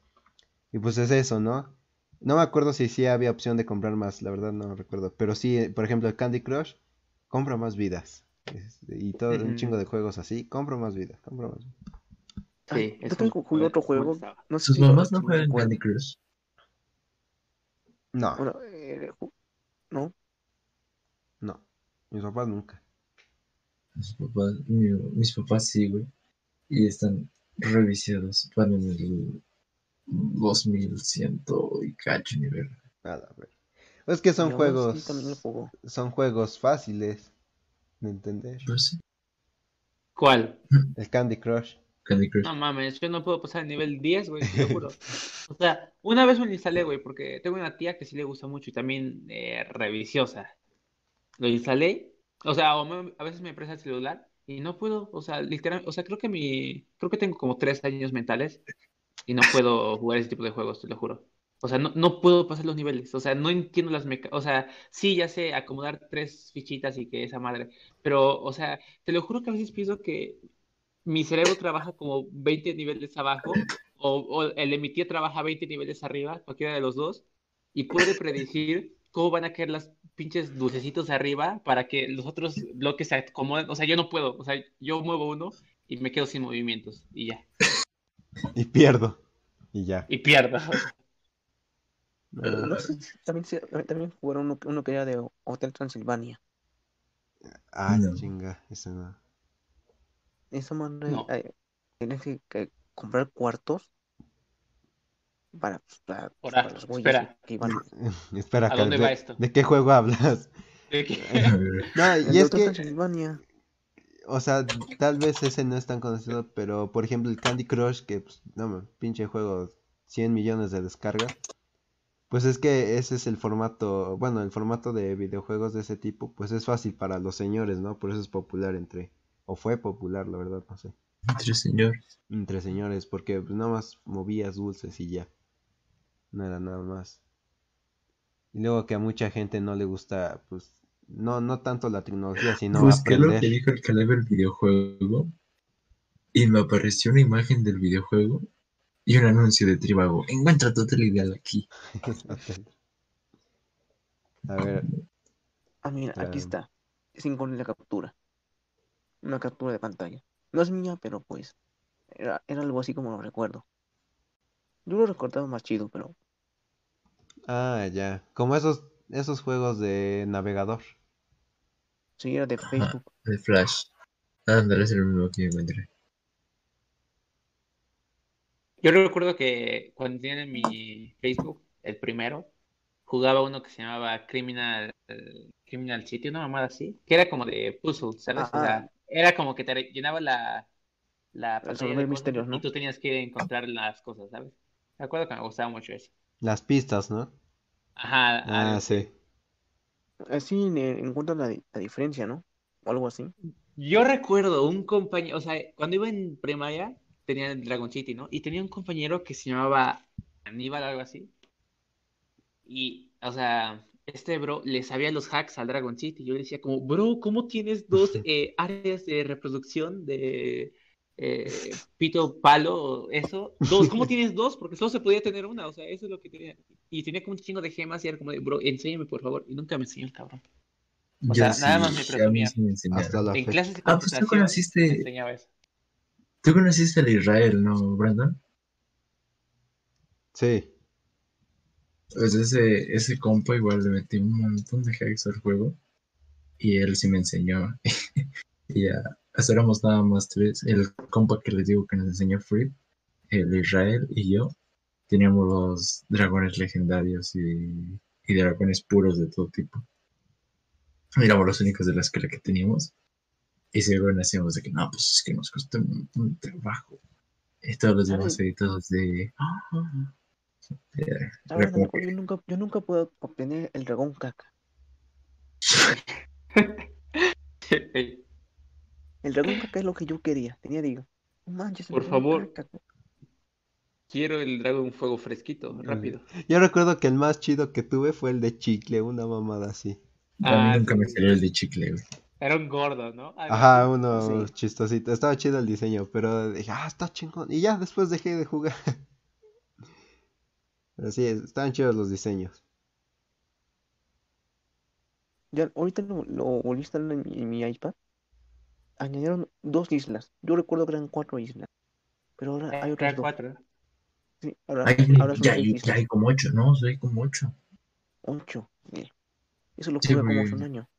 Y pues es eso, ¿no? No me acuerdo si sí había opción de comprar más, la verdad no recuerdo. Pero sí, eh, por ejemplo, el Candy Crush, compra más vidas. Este, y todo un chingo de juegos así, compra más vidas, compra más vidas. Ay, Sí, yo un jugué otro juego. No sé Sus si- mamás no juegan. Candy Crush. No, Bueno, eh, no, no, mis papás nunca. Mis papás, mi- mis papás sí, güey. Y están reviciados. Van en el 2100 y cacho nivel. A la verga. Es que son sí juegos, también lo jugó. son juegos fáciles de entender. ¿Cuál? El Candy Crush. Candy Crush. No mames, yo no puedo pasar el nivel 10, güey, te lo juro. O sea, una vez me lo instalé, güey, porque tengo una tía que sí le gusta mucho y también eh, reviciosa. Lo instalé, o sea, o me- a veces me presta el celular y no puedo, o sea, literalmente, o sea, creo que mi, creo que tengo como tres años mentales y no puedo jugar ese tipo de juegos, te lo juro. O sea, no, no puedo pasar los niveles, o sea, no entiendo las mecánicas, o sea, sí, ya sé acomodar tres fichitas y que esa madre, pero, o sea, te lo juro que a veces pienso que mi cerebro trabaja como 20 niveles abajo o, o el de mi tía trabaja 20 niveles arriba, cualquiera de los dos, y puede predecir cómo van a caer las pinches dulcecitos arriba para que los otros bloques se acomoden. O sea, yo no puedo, o sea, yo muevo uno y me quedo sin movimientos y ya, Y pierdo. Y ya. y pierdo. No sé si también, se- también jugaron uno, uno que era de Hotel Transilvania. Ah, No. chinga. Ese no. Esa No. eh, tienes que, que comprar cuartos para, pues, para, Ahora, para los güeyes espera. que iban. Espera, ¿A dónde ¿de, va esto? ¿de qué juego hablas? ¿De qué? No, y de es que, Transilvania. o sea, tal vez ese no es tan conocido, pero por ejemplo el Candy Crush, que pues, no me, pinche juego, 100 millones de descargas. Pues es que ese es el formato, bueno, el formato de videojuegos de ese tipo, pues es fácil para los señores, ¿no? Por eso es popular entre, o fue popular, la verdad, no sé, Entre señores. entre señores, porque pues nada más movías dulces y ya, no era nada más. Y luego que a mucha gente no le gusta, pues, no, no tanto la tecnología, sino Busqué lo que aprender. dijo el videojuego. Y me apareció una imagen del videojuego y un anuncio de Tribago. Encuentra tu hotel ideal aquí. A ver, Ah, mira, aquí Ah. está. Sin con la captura. Una captura de pantalla. No es mía, pero pues. Era, era algo así como lo recuerdo. Yo lo recordaba más chido, pero. Ah, ya. Como esos, esos juegos de navegador. Sí, era de Ajá, Facebook. de Flash. Ándale, es el mismo que encontré. Yo recuerdo que cuando tenía mi Facebook, el primero, jugaba uno que se llamaba Criminal, Criminal City, una mamada así, que era como de puzzle, ¿sabes? O sea, era como que te llenaba la, la pantalla de misterios, ¿no? y tú tenías que encontrar las cosas, ¿sabes? Me acuerdo que me gustaba mucho eso. Las pistas, ¿no? Ajá, Ah, sí. Así encuentran la, di- la diferencia, ¿no? O algo así. Yo recuerdo un compañero, o sea, cuando iba en primaria, tenía el Dragon City, ¿no? Y tenía un compañero que se llamaba Aníbal, algo así. Y, o sea, este bro le sabía los hacks al Dragon City. Yo le decía como, bro, ¿cómo tienes dos eh, áreas de reproducción de eh, pito palo, eso? Dos, ¿cómo tienes dos? Porque solo se podía tener una, o sea, eso es lo que tenía. Y tenía como un chingo de gemas y era como de, bro, enséñame por favor. Y nunca me enseñó el cabrón. O sea, nada más me presumía. sí me enseñaron. Hasta la En fecha. clases de Ah, pues tú computación me conociste, enseñaba eso. Tú conociste al Israel, ¿no, Brandon? Sí. Pues ese, ese compa igual le metí un montón de hacks al juego y él sí me enseñó. y ya, hasta éramos nada más tres. El compa que les digo que nos enseñó Free, el Israel y yo, teníamos los dragones legendarios y, y dragones puros de todo tipo. Éramos los únicos de la escuela que teníamos. Y seguro hacíamos de que no, pues es que nos costó un montón de trabajo. Y todos los demás editados de. "Ah, ah, ah". Eh, ¿Sabes? era como Yo nunca, yo nunca puedo obtener el dragón caca. El dragón caca es lo que yo quería. Tenía, digo, manches, Por dragón favor. caca. Quiero el Dragon Fuego fresquito, rápido. Yo recuerdo que el más chido que tuve fue el de chicle, una mamada así. A mí Ah, nunca sí, me salió el de chicle, güey. Era un gordo, ¿no? Algo Ajá, uno Sí. chistosito. Estaba chido el diseño, pero dije, ah, está chingón. Y ya después dejé de jugar. Pero sí, estaban chidos los diseños. Ya, ahorita lo, lo volví a instalar en mi, en mi iPad. Añadieron dos islas. Yo recuerdo que eran cuatro islas. Pero ahora hay otras dos. cuatro. Sí, ahora, Ay, ahora son ya, hay, ya hay como ocho, no, sí hay como ocho. Ocho. Eso lo Sí, jugué como hace un año.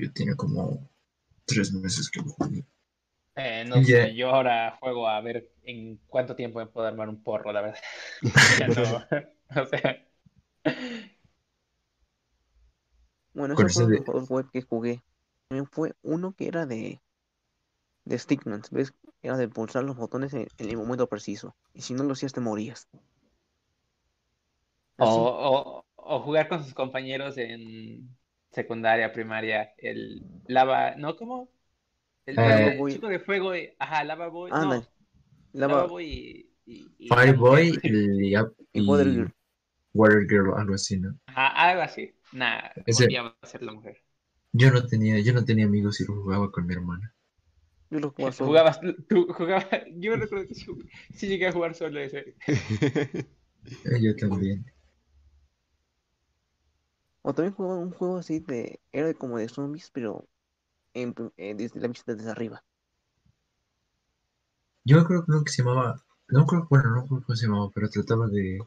Yo tenía como tres meses que lo jugué. Eh, no Ya. sé, yo ahora juego a ver en cuánto tiempo me puedo armar un porro, la verdad. No, o sea, Bueno, esos ese fueron de- los juegos web que jugué. También fue uno que era de, de Stickman, ¿ves? Era de pulsar los botones en, en el momento preciso. Y si no lo hacías, te morías. o, o jugar con sus compañeros en secundaria, primaria, el lava, ¿no? ¿Cómo? El, Eh, el chico de fuego, y- ajá, lava boy, no, lava Lava boy y, y, y- Fireboy y, y Water y Girl. Water Girl, algo así, ¿no? Ajá, algo así. Nah, Ese- odiaba ser la mujer. Yo no tenía, yo no tenía amigos y lo jugaba con mi hermana. Yo lo jugaba solo. Jugabas, tú jugabas, yo me recuerdo que sí, sí llegué a jugar solo ese. Eh, Yo también. O también jugaba un juego así de. Era de como de zombies, pero en, eh, desde la vista desde arriba. Yo creo que que se llamaba, no creo, bueno, no creo cómo se llamaba, pero trataba de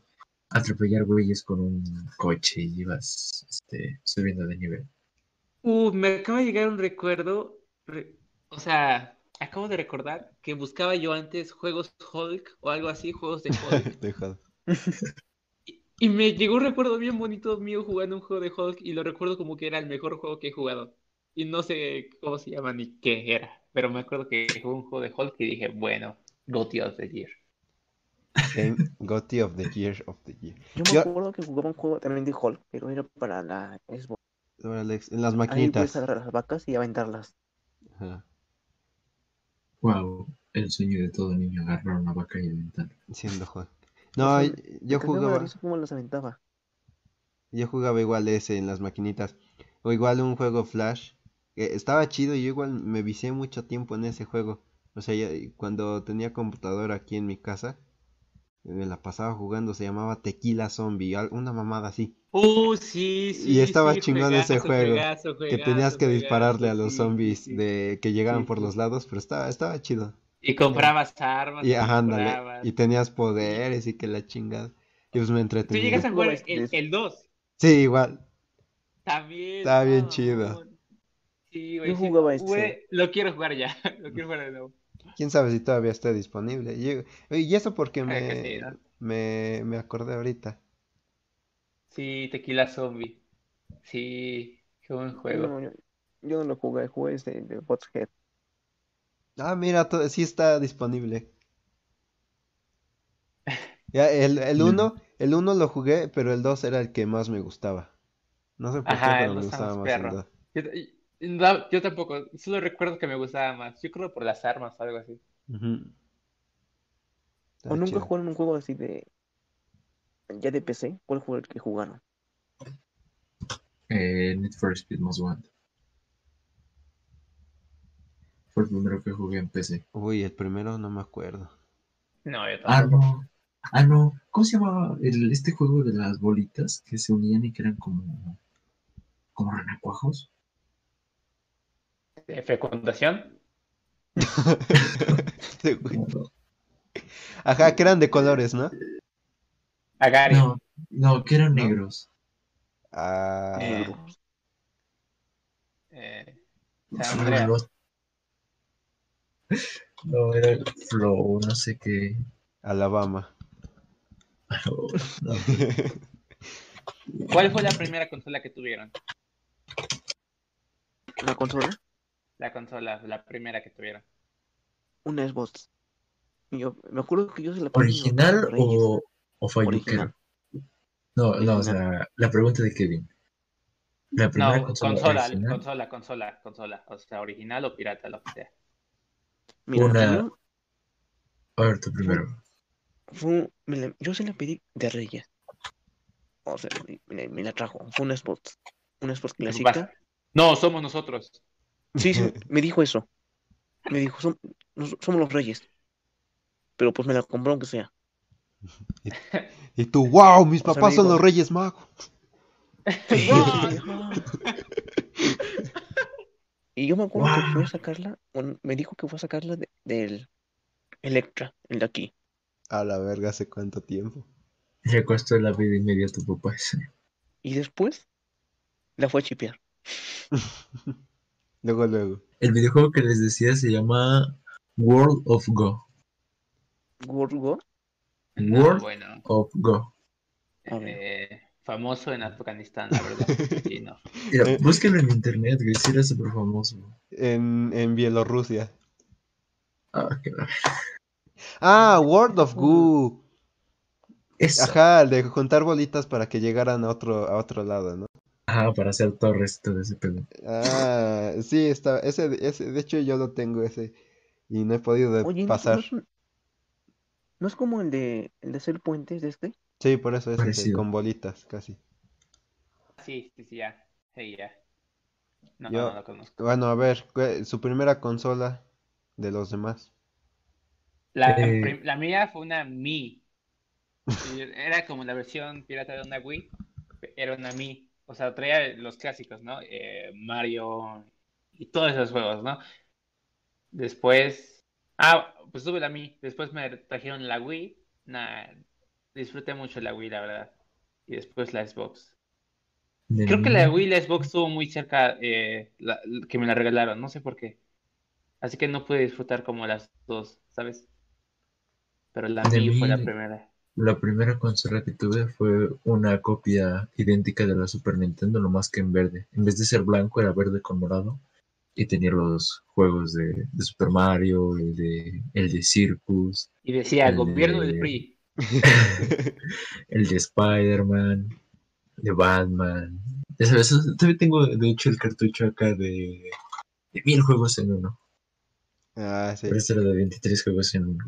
atropellar güeyes con un coche y ibas este, subiendo de nivel. Uh, me acaba de llegar un recuerdo, re- o sea, acabo de recordar que buscaba yo antes juegos Hulk o algo así, juegos de Hulk. Dejado. Y, y me llegó un recuerdo bien bonito mío jugando un juego de Hulk y lo recuerdo como que era el mejor juego que he jugado. Y no sé cómo se llama ni qué era, pero me acuerdo que jugué un juego de Hulk y dije, bueno, GOTY of the Year. GOTY of the Year of the Year. Yo me Yo- acuerdo que jugaba un juego también de Hulk, pero era para la Xbox. Ahora, Alex, en las Ahí maquinitas. puedes agarrar las vacas y aventarlas. Ajá, Wow, el sueño de todo niño, agarrar una vaca y aventar. siendo Hulk. No, Eso- yo jugaba. cómo las aventaba. Yo jugaba igual ese en las maquinitas. O igual un juego Flash. que estaba chido y yo igual me vicié mucho tiempo en ese juego. O sea, ya- cuando tenía computadora aquí en mi casa, me la pasaba jugando. Se llamaba Tequila Zombie, una mamada así. Uh, sí, sí, Y estaba sí, chingón ese juego, juegazo, Que tenías que juegazo, dispararle a los sí, zombies sí, de que llegaban Sí, por sí. los lados, pero estaba, estaba chido. Y comprabas armas, Y y ajá, ándale, mejorabas. y tenías poderes y que la chingada. Y pues me Tú entretenía. llegas a jugar el, de- el 2. Sí, igual. También. Estaba bien no, chido. Sí, güey. Yo sí, jugaba este. güey, Lo quiero jugar ya. Lo quiero jugar de nuevo. Quién sabe si todavía está disponible. Y, y eso porque me, sí, me, me acordé ahorita. Sí, Tequila Zombie. Sí, qué buen juego. No, yo, yo no lo jugué, jugué este de Botshead. Ah, mira, sí está disponible. Ya, el, el. 1, el uno lo jugué, pero el 2 era el que más me gustaba. No sé por qué, pero me gustaba más más el perro. 2. Yo, y- no, yo tampoco, solo recuerdo que me gustaba más. Yo creo por las armas o algo así. ¿O nunca chido. jugaron un juego así de. ya de PC? ¿Cuál fue el que jugaron? Eh, Need for Speed Most Wanted. Fue el primero que jugué en PC. Uy, el primero no me acuerdo. No, yo Ah, tampoco. no. Ah, no. ¿Cómo se llamaba el, este juego de las bolitas que se unían y que eran como. como renacuajos? ¿De fecundación? Ajá, que eran de colores, ¿no? Agari. No, no, que eran ¿No? negros. Ah, Eh, eh, San Andreas. no. Era Flow, no sé qué. Alabama. No, no. ¿Cuál fue la primera consola que tuvieron? ¿La consola? La consola, la primera que tuvieron. Una Xbox. Yo me acuerdo que yo se la ¿Original o, o? Original. No, no, o sea, la pregunta de Kevin. La primera No, consola, consola, original, consola, consola, consola. O sea, original o pirata, lo que sea. Mira, Una- A ver, tú primero. fue, me la- yo se la pedí de Reyes. O sea, me, me la- me la trajo. Fue una Xbox. Una Xbox ¿Qué clásica. No, somos nosotros. Sí, sí, me dijo eso. Me dijo, "Som- nos- somos los Reyes. Pero pues me la compró aunque sea. Y tú, wow, mis O sea, papás son los Reyes Magos. Y yo me acuerdo que fui a sacarla, bueno, me dijo que fue a sacarla de- del Electra, el de aquí. A la verga, ¿hace cuánto tiempo? Le costó la vida y media a tu papá ese. Y después la fue a chipear. Luego, luego. El videojuego que les decía se llama World of Go. Gorgo, No, World bueno. of Go. A ver. eh, famoso en Afganistán, la verdad. Sí, no. Mira, Eh. búsquenlo en internet, güey, sí era súper famoso. En, en Bielorrusia. Ah, qué raro. Ah, World of Goo. Eso. Ajá, el de juntar bolitas para que llegaran a otro, a otro lado, ¿no? Ajá, para hacer torres y todo ese pedo. Ah, sí, está, ese, ese, de hecho yo lo tengo ese y no he podido de Oye, ¿no- pasar. ¿no es, un- no es como el de el de hacer puentes de este? Sí, por eso es ese, Parecido. con bolitas, casi. Sí, sí, sí, ya. Sí, ya. No, Yo- no lo conozco. Bueno, a ver, ¿cuál- su primera consola de los demás. La, Eh. la mía fue una Mi. Era como la versión pirata de una Wii. Era una Mi. O sea, traía los clásicos, ¿no? Eh, Mario y todos esos juegos, ¿no? Después. Ah, pues tuve la Mi. Después me trajeron la Wii. Nah, disfruté mucho la Wii, la verdad. Y después la Xbox. De Creo que la Wii y la Xbox estuvo muy cerca eh, la- que me la regalaron, no sé por qué. Así que no pude disfrutar como las dos, ¿sabes? Pero la Wii fue la primera. La primera consola que tuve fue una copia idéntica de la Super Nintendo, no más que en verde. En vez de ser blanco, era verde con morado. Y tenía los juegos de, de Super Mario, el de, el de Circus, Y decía, gobierno de- del PRI. el de Spider-Man, de Batman. Ya sabes, eso- también tengo de hecho el cartucho acá de, de mil juegos en uno. Ah, sí. Pero este era de 23 juegos en uno.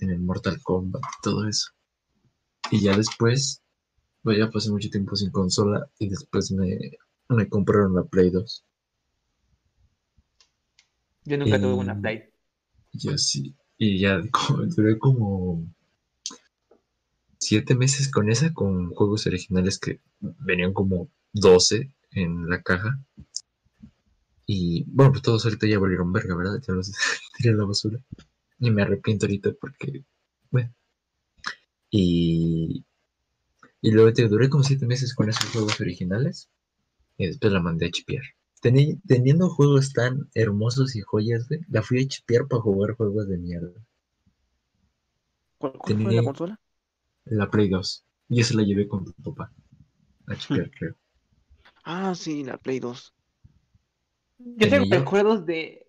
En el Mortal Kombat, todo eso. Y ya después, pues ya pasé mucho tiempo sin consola y después me, me compraron la Play 2. Yo nunca tuve una Play. Yo sí. Y ya como- duré como siete meses con esa, con juegos originales que venían como 12 en la caja. Y bueno, pues todos ahorita ya volvieron verga, ¿verdad? Ya los tiré a la basura. Y me arrepiento ahorita porque, bueno. Y Y luego te duré como siete meses con esos juegos originales. Y después la mandé a chipear. Teni- teniendo juegos tan hermosos y joyas, güey, la fui a chipear para jugar juegos de mierda. ¿Cuál, cuál fue Tenía- la consola? La Play 2. Y esa la llevé con tu papá. A chipear, creo. Ah, sí, la Play 2. Yo tengo recuerdos de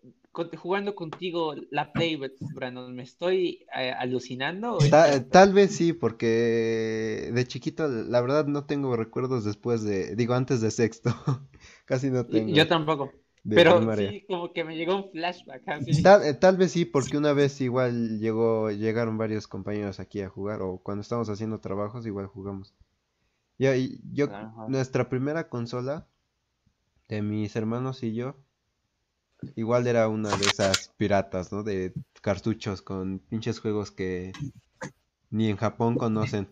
jugando contigo la Play, Brandon. ¿Me estoy eh, alucinando? o es Ta- cierto? tal vez sí, porque de chiquito, la verdad, no tengo recuerdos después de, digo, antes de sexto. Casi no tengo. Yo tampoco. De Pero primaria. sí, como que me llegó un flashback así. Tal, eh, tal vez sí, porque una vez igual llegó, llegaron varios compañeros aquí a jugar, o cuando estábamos haciendo trabajos, igual jugamos. Yo, y- yo, Ajá. nuestra primera consola de mis hermanos y yo, igual era una de esas piratas, ¿no? De cartuchos con pinches juegos que ni en Japón conocen.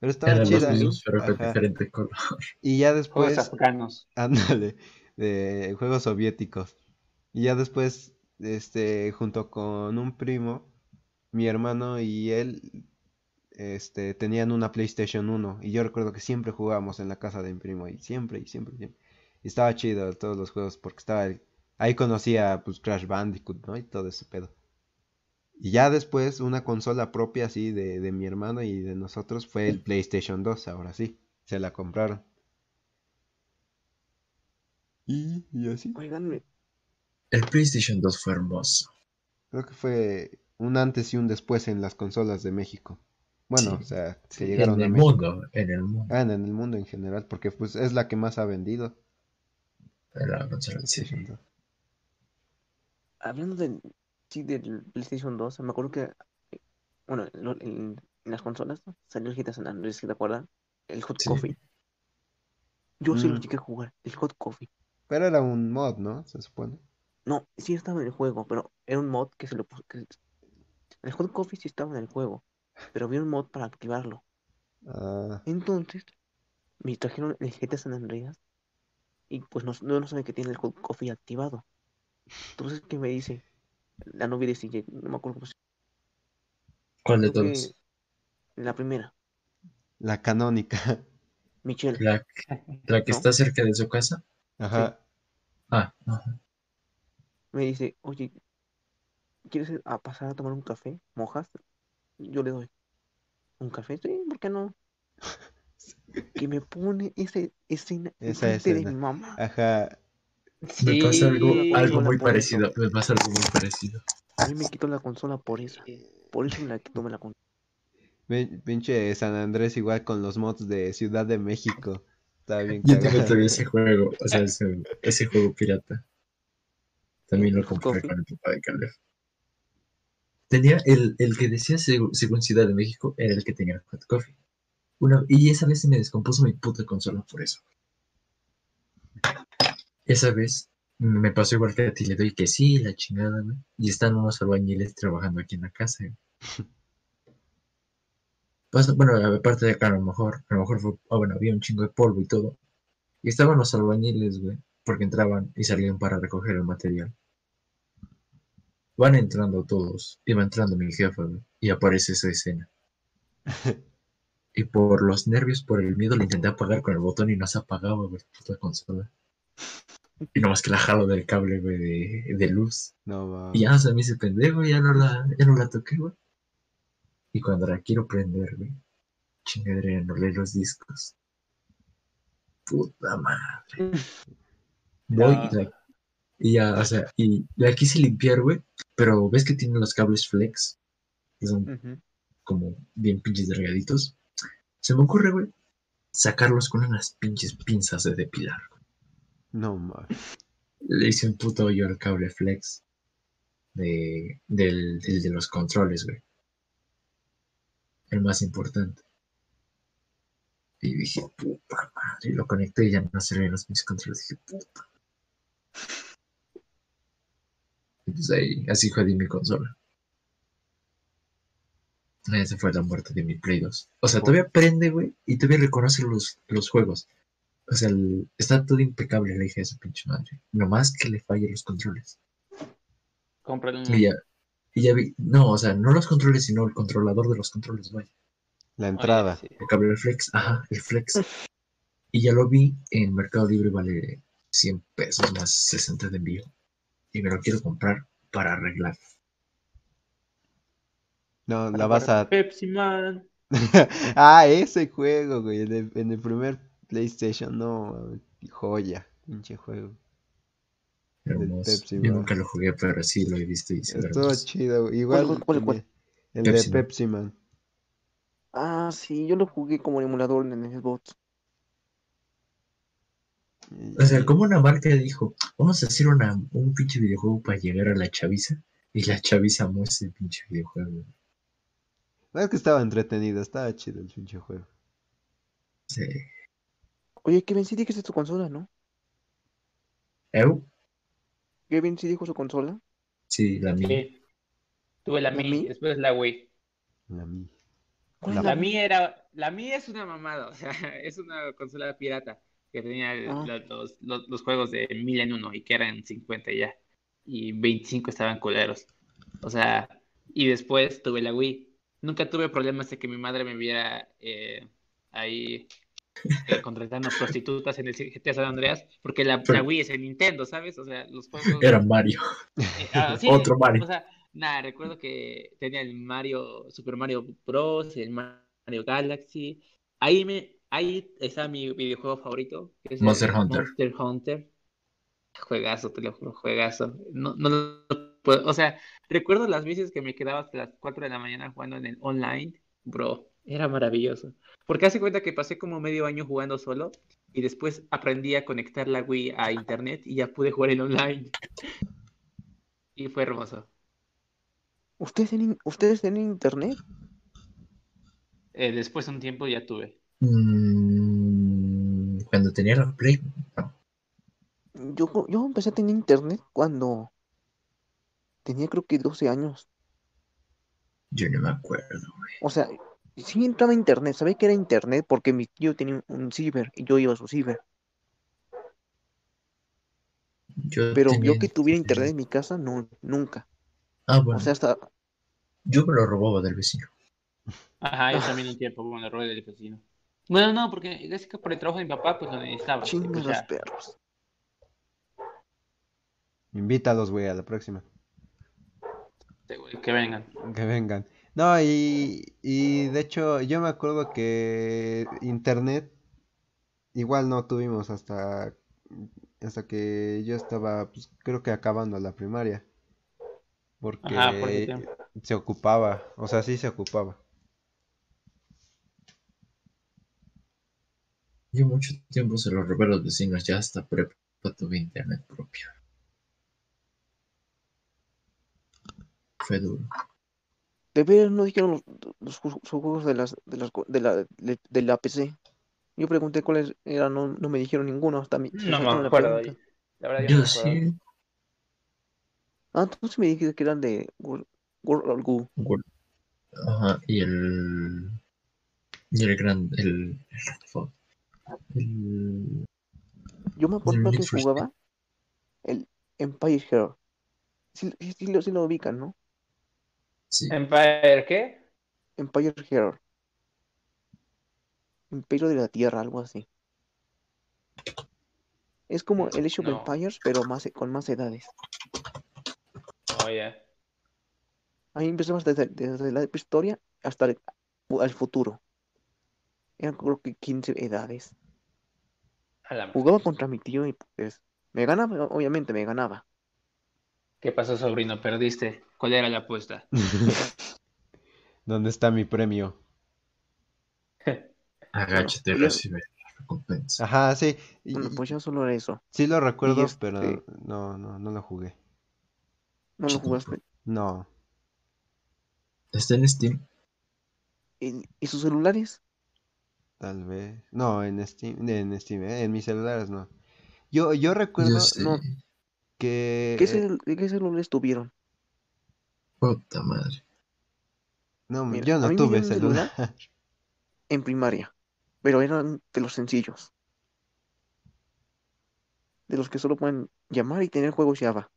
Pero estaba Eran los chida. mismos, pero con diferente color. Y ya Juegos después, africanos. Ándale, de juegos soviéticos. Y ya después, este, junto con un primo, mi hermano y él, este, tenían una PlayStation 1. Y yo recuerdo que siempre jugábamos en la casa de mi primo, y siempre, y siempre, siempre. Y estaba chido todos los juegos, porque estaba, ahí conocía, pues, Crash Bandicoot, ¿no? Y todo ese pedo. Y ya después, una consola propia así de, de mi hermano y de nosotros fue el PlayStation 2, ahora sí, se la compraron. Y, y así. Oigan, me- El PlayStation 2 fue hermoso. Creo que fue un antes y un después en las consolas de México. Bueno, Sí. o sea, Sí, llegaron en a el México. mundo, en el mundo. Ah, en el mundo en general, porque pues es la que más ha vendido. La consola, sí. PlayStation 2. hablando del, sí, del PlayStation 2, me acuerdo que, bueno, lo- en, en las consolas ¿no? salió el GTA San Andreas, ¿te acuerdas? El Hot Sí. Coffee. Yo sí lo Mm. llegué a jugar, el Hot Coffee. Pero era un mod, ¿no? Se supone. No, sí estaba en el juego, pero era un mod que se lo puso. que- El Hot Coffee sí estaba en el juego, pero había un mod para activarlo. Ah, Entonces, me trajeron el GTA San Andreas y pues no, no, no sabe que tiene el Hot Coffee activado. Entonces, ¿qué me dice? La novia de CJ, no me acuerdo cómo se ¿Cuál de todos? La primera, la canónica. Michelle. La, la que ¿No? está cerca de su casa. Ajá. Ah, ajá. me dice, oye, ¿quieres ir a pasar a tomar un café? ¿Mojas? Yo le doy. ¿Un café? Sí, ¿por qué no? Que me pone ese escena Esa enfrente de escena. mi mamá. Ajá. Me pasa algo, Sí. algo muy Por eso. parecido. Me pasa algo muy parecido. A mí me quitó la consola por eso. Por eso me la quitó me la consola. Pinche San Andrés igual con los mods de Ciudad de México. Estaba bien Yo tengo todavía ese juego, o sea, ese, ese juego pirata. También lo ¿El compré con el papá de Caleb. Tenía el, el que decía seg- según Ciudad de México, era el que tenía el Hot Coffee. Una, y esa vez se me descompuso mi puta consola por eso. Esa vez me pasó igual que a ti, le doy que sí, la chingada, güey. Y están unos albañiles trabajando aquí en la casa, güey. Pasa- bueno, aparte de acá, a lo mejor, a lo mejor fue, ah, bueno, había un chingo de polvo y todo. Y estaban los albañiles, güey, porque entraban y salían para recoger el material. Van entrando todos, y va entrando mi jefa, güey, y aparece esa escena. Y por los nervios, por el miedo, le intenté apagar con el botón y no se apagaba, güey, puta consola. Y nomás que la jalo del cable, güey, de, de luz. No va. Y ya se me hice pendejo, ya no la, ya no la toqué, güey. Y cuando la quiero prender, güey, chingadera, no lee los discos. Puta madre. Voy y, la- y ya, o sea, y la quise limpiar, güey, pero ves que tiene los cables flex, que son como bien pinches delgaditos. Se me ocurre, güey, sacarlos con unas pinches pinzas de depilar. No más. Le hice un puto hoyo al cable flex de, del, del de los controles, güey. El más importante. Y dije, puta madre, y lo conecté y ya no se ven los mis controles. Dije, puta. Y pues ahí, así jodí mi consola. Esa fue la muerte de mi Play 2. O sea, todavía prende, güey, y todavía reconoce los, los juegos. O sea, el- está todo impecable, le dije a esa pinche madre. Nomás que le falle los controles. Cómprale ya, y ya vi, no, o sea, no los controles, sino el controlador de los controles, vaya. La entrada. Oye, sí. El cable flex, ajá, el flex. Y ya lo vi en Mercado Libre, vale 100 pesos más 60 de envío. Y me lo quiero comprar para arreglar. No, la vas a... Pepsi Man. ah, ese juego, güey. En el, en el primer PlayStation, no. Joya. Pinche juego. Hermoso. Pepsi Yo nunca lo jugué, pero sí lo he visto y se Estuvo hermoso. chido, güey. Igual cuál, cuál, cuál? el Pepsi de Man. Pepsi Man. Ah, sí, yo lo jugué como emulador en el Xbox. O sea, como una marca dijo, vamos a hacer una, un pinche videojuego para llegar a la chaviza. Y la chaviza amó ese pinche videojuego. La verdad es que estaba entretenido, estaba chido el pinche juego. Sí. Oye, Kevin, sí dijiste tu consola, ¿no? ¿Eu? Kevin sí dijo su consola. Sí, la mía. Sí. Tuve la ¿La Mi, Mi? después la Wii. La mi. ¿Cuál La- Mi era, la Mi es una mamada, o sea, es una consola pirata que tenía Ah. los, los, los juegos de mil en uno y que eran 50 ya. Y 25 estaban culeros. O sea, y después tuve la Wii. Nunca tuve problemas de que mi madre me viera eh, ahí contratando prostitutas en el GTA San Andreas, porque la, Wii es el Nintendo, ¿sabes? O sea, los juegos... Era Mario. Eh, ah, sí, Otro Mario. O sea, nada, recuerdo que tenía el Mario, Super Mario Bros, el Mario Galaxy. Ahí me, ahí está mi videojuego favorito, que es Monster Hunter. Monster Hunter. Juegazo, te lo juro, juegazo. No, no lo puedo, o sea, recuerdo las veces que me quedaba hasta las 4 de la mañana jugando en el online, bro, era maravilloso. Porque hace cuenta que pasé como medio año jugando solo y después aprendí a conectar la Wii a internet y ya pude jugar en online. Y fue hermoso. ¿Ustedes tienen, ¿ustedes tienen internet? Eh, después de un tiempo ya tuve. Mm, cuando tenía la Play. no. Yo, yo empecé a tener internet cuando tenía creo que 12 años. Yo no me acuerdo. O sea, sí entraba a internet, sabía que era internet porque mi tío tenía un ciber y yo iba a su ciber. Yo Pero tenía yo que tuviera internet en mi casa, no, nunca. Ah, bueno. O sea, hasta yo me lo robaba del vecino. Ajá, yo también un tiempo con el rol del vecino. Bueno, no, porque es que por el trabajo de mi papá, pues lo necesitaba. pues los ya. perros. Invítalos, güey, a la próxima. Que vengan. Que vengan. No, y, y de hecho, yo me acuerdo que internet igual no tuvimos hasta, hasta que yo estaba, pues, creo que acabando la primaria. Porque Ajá, por se ocupaba, o sea, sí se ocupaba. Yo mucho tiempo se lo robé a los vecinos, ya hasta prepa tuve internet propio. Fue duro. De veras no dijeron los, los ju- los juegos de las de las co- de la de, de la PC. Yo pregunté cuáles eran, no, no me dijeron ninguno hasta mi. No me la acuerdo. La verdad, yo Yo no sí. Ah, sí me dijiste que eran de World, World Goo. Word. Ajá, y el. Y el gran. El. Yo me acuerdo que jugaba el Empire Hero. Sí, sí, sí lo, sí lo ubican, ¿no? Sí. ¿Empire qué? Empire Hero. Imperio de la Tierra, algo así. Es como el Age of No. Empires, pero más, con más edades. Oh, ya. Ahí empezamos desde, desde la historia hasta el, al futuro. Eran creo que 15 edades. Jugaba contra mi tío y pues me ganaba, obviamente me ganaba. ¿Qué pasó, sobrino? ¿Perdiste? ¿Cuál era la apuesta? ¿Dónde está mi premio? Agáchate, recibe la recompensa. Ajá, sí. y- Bueno, pues ya solo era eso. sí lo recuerdo, este- pero no, no, no lo jugué. No lo jugaste. No. Está en Steam. ¿Y, y sus celulares? Tal vez. No, en Steam, en Steam, ¿eh? En mis celulares no. Yo, yo recuerdo Yo sé. no. Que... ¿Qué, cel- ¿Qué celulares tuvieron? Puta madre. No, Mira, yo a no tuve celular. celular. En primaria. Pero eran de los sencillos. De los que solo pueden llamar y tener juegos Java.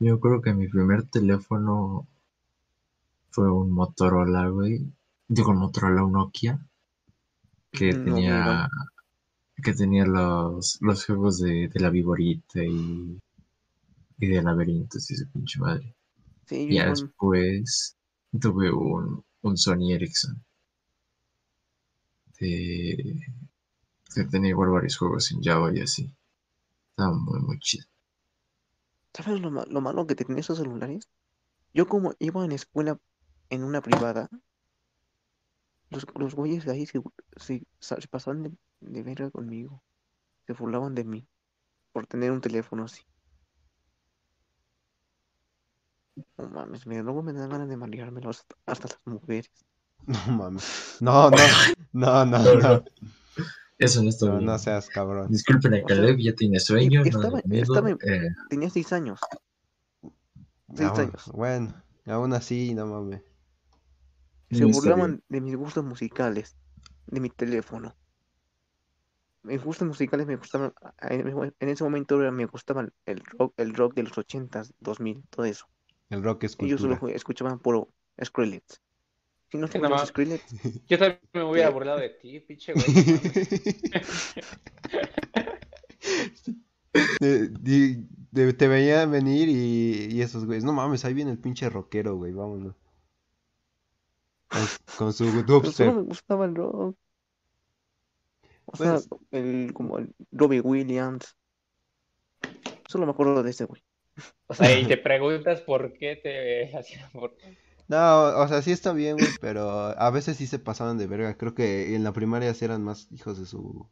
Yo creo que mi primer teléfono fue un Motorola, güey. Digo, un Motorola, un Nokia. Que No, tenía. Que tenía los, los juegos de, de la Viborita y. Y de laberintos y su pinche madre. Sí, Ya igual- después tuve un, un Sony Ericsson. De, que tenía igual varios juegos en Java y así. Estaba muy, muy chido. ¿Sabes lo, lo malo que tenía esos celulares? Yo como iba en escuela en una privada, los, los güeyes de ahí se, se, se pasaban de, de verga conmigo. Se burlaban de mí por tener un teléfono así. No mames, me, luego me dan ganas de mareármelo hasta, hasta las mujeres. No mames. No, no, no, no, No, no. no. Eso no está No, bien. no seas cabrón. Disculpen a Caleb, ya tiene sueño. no ha estaba- en- eh, Tenía seis años. Seis años. bueno, aún así, no mames. Se no burlaban de mis gustos musicales, de mi teléfono. Mis gustos musicales me gustaban, en ese momento me gustaba el rock, el rock de los 80s, 2000, todo eso. El rock es Y yo solo cultura. escuchaban puro Skrillex. Si no ma- Skrillex, Yo también me hubiera burlado de ti, pinche güey. Eh, di- de- te veía venir y, y esos güeyes. No mames, ahí viene el pinche rockero, güey, vámonos. Con, con su pero solo dubstep. me gustaba el rock. O sea, Pues- el, como el Robbie Williams. Solo me acuerdo de ese güey. O sea, y te preguntas por qué te hacían por... No, o sea, sí está bien, güey, pero a veces sí se pasaban de verga. Creo que en la primaria sí eran más hijos de su...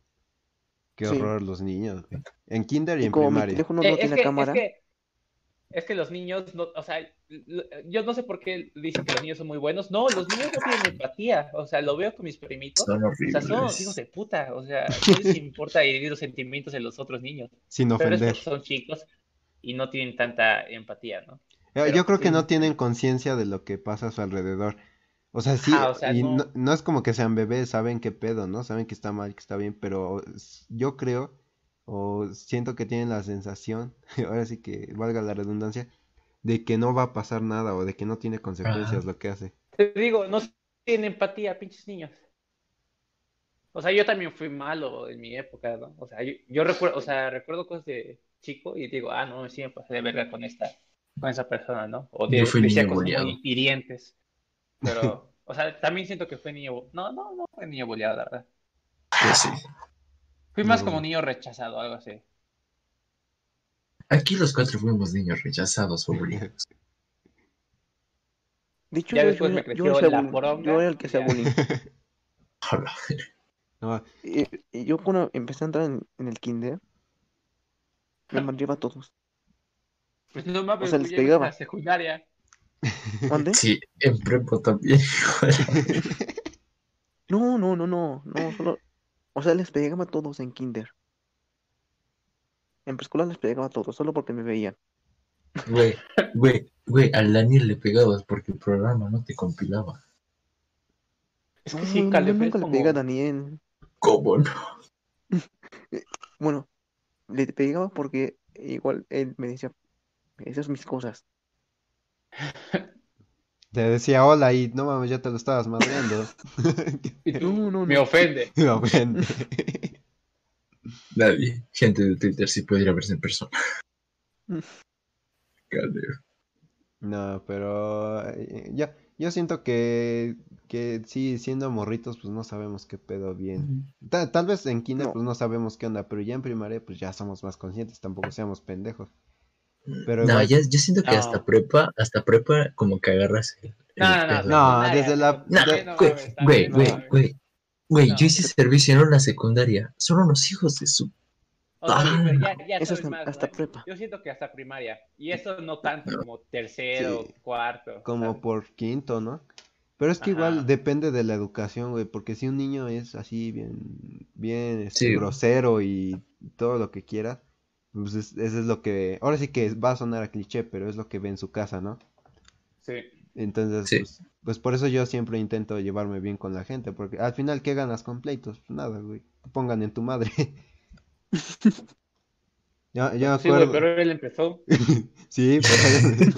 Qué Sí. horror los niños, güey. En kinder y Y en como mi primaria. Eh, no es tiene que, cámara, es que, es que los niños, no, o sea, yo no sé por qué dicen que los niños son muy buenos. No, los niños no tienen empatía. O sea, lo veo con mis primitos. son O sea, son hijos de puta. O sea, no les importa herir los sentimientos de los otros niños. Sin Pero es ofender. porque son chicos y no tienen tanta empatía, ¿no? Eh, Pero, Yo creo que sí. no tienen conciencia de lo que pasa a su alrededor. O sea, sí, o sea, y no- no, no es como que sean bebés, saben qué pedo, ¿no? Saben que está mal, que está bien, pero yo creo, o siento que tienen la sensación, ahora sí que valga la redundancia, de que no va a pasar nada o de que no tiene consecuencias Ajá. lo que hace. Te digo, no tienen empatía, pinches niños. O sea, yo también fui malo en mi época, ¿no? O sea, yo, yo recuerdo, o sea, recuerdo cosas de chico y digo, ah, no, sí me pasé de verga con esta, con esa persona, ¿no? O de- Yo fui decía niño cosas boleado. muy hirientes. Pero, o sea, también siento que fue niño, no, no, no fue niño boleado, la verdad. Yo sí. Fui más No. como niño rechazado, algo así. Aquí los cuatro fuimos niños rechazados o bulliados. de hecho Ya yo, después yo me era- yo creció hacía la poronga yo era el que ya. bullying. Hola. No, Y, y yo cuando empecé a entrar en, en el kinder, me mandaba a todos. Pues no mames, O sea, les pegaba. a la secundaria. ¿Mande? Sí, en prepo también. No, no, no, no, no, solo, o sea, les pegaba a todos en kinder. En preescolar les pegaba a todos, solo porque me veían. Güey, güey, güey, al Daniel le pegabas porque el programa no te compilaba. Es que No, sí, no, Caleb, nunca le como- pegué a Daniel. ¿Cómo no? Bueno, le pegaba porque igual él me decía, esas son mis cosas. te decía hola y no mames, ya te lo estabas madreando. Y tú, No, no, me ofende. Me ofende. Nadie. Gente de Twitter sí puede ir a verse en persona. No, pero eh, yo, yo siento que, que sí, siendo morritos, pues no sabemos qué pedo bien. Ta- Tal, vez en kinder No. pues no sabemos qué onda, pero ya en primaria pues ya somos más conscientes, tampoco seamos pendejos. Pero no, igual- ya, yo siento que No. hasta prepa, hasta prepa como que agarras el, el No, no, no. No, desde la- güey, güey, güey, güey. Güey, yo hice servicio en una secundaria. Son unos hijos de su. O sea, Ah. ya, ya Eso sabes hasta, más, hasta ¿no? prepa. Yo siento que hasta primaria. Y eso no tanto como tercero, Sí. cuarto. como ¿sabes? por quinto, ¿no? Pero es que igual depende de la educación, güey, porque si un niño es así bien, bien este, Sí. grosero y todo lo que quiera, pues es- eso es lo que, ahora sí que va a sonar a cliché, pero es lo que ve en su casa, ¿no? Sí. Entonces, Sí. pues, pues por eso yo siempre intento llevarme bien con la gente, porque al final, ¿qué ganas con pleitos? Pues nada, güey, te pongan en tu madre. Yo, yo me Sí, güey, acuerdo, pero él empezó. sí, pero-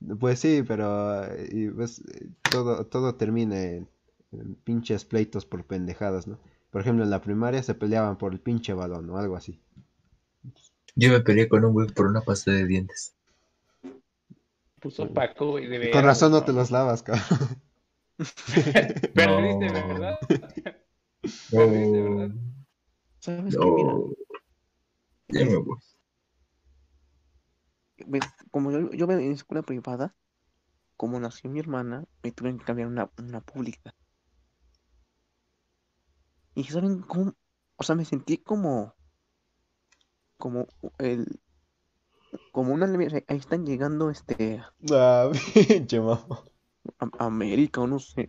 Pues sí, pero y eh, todo, todo termina en, en pinches pleitos por pendejadas, ¿no? Por ejemplo, en la primaria se peleaban por el pinche balón o algo así. Yo me peleé con un güey por una pasta de dientes. Puso Paco, güey, de Con razón no te los lavas, cabrón. Perdiste, No. ¿verdad? No, Perdiste, ¿verdad? ¿Sabes qué? Mira, no. Ya me voy. como yo, yo en escuela privada, como nació mi hermana, me tuve que cambiar a una, una pública. Y ¿saben cómo? O sea, me sentí como, como el, como una, ahí están llegando este, Ah, pinche mamá. América o no sé.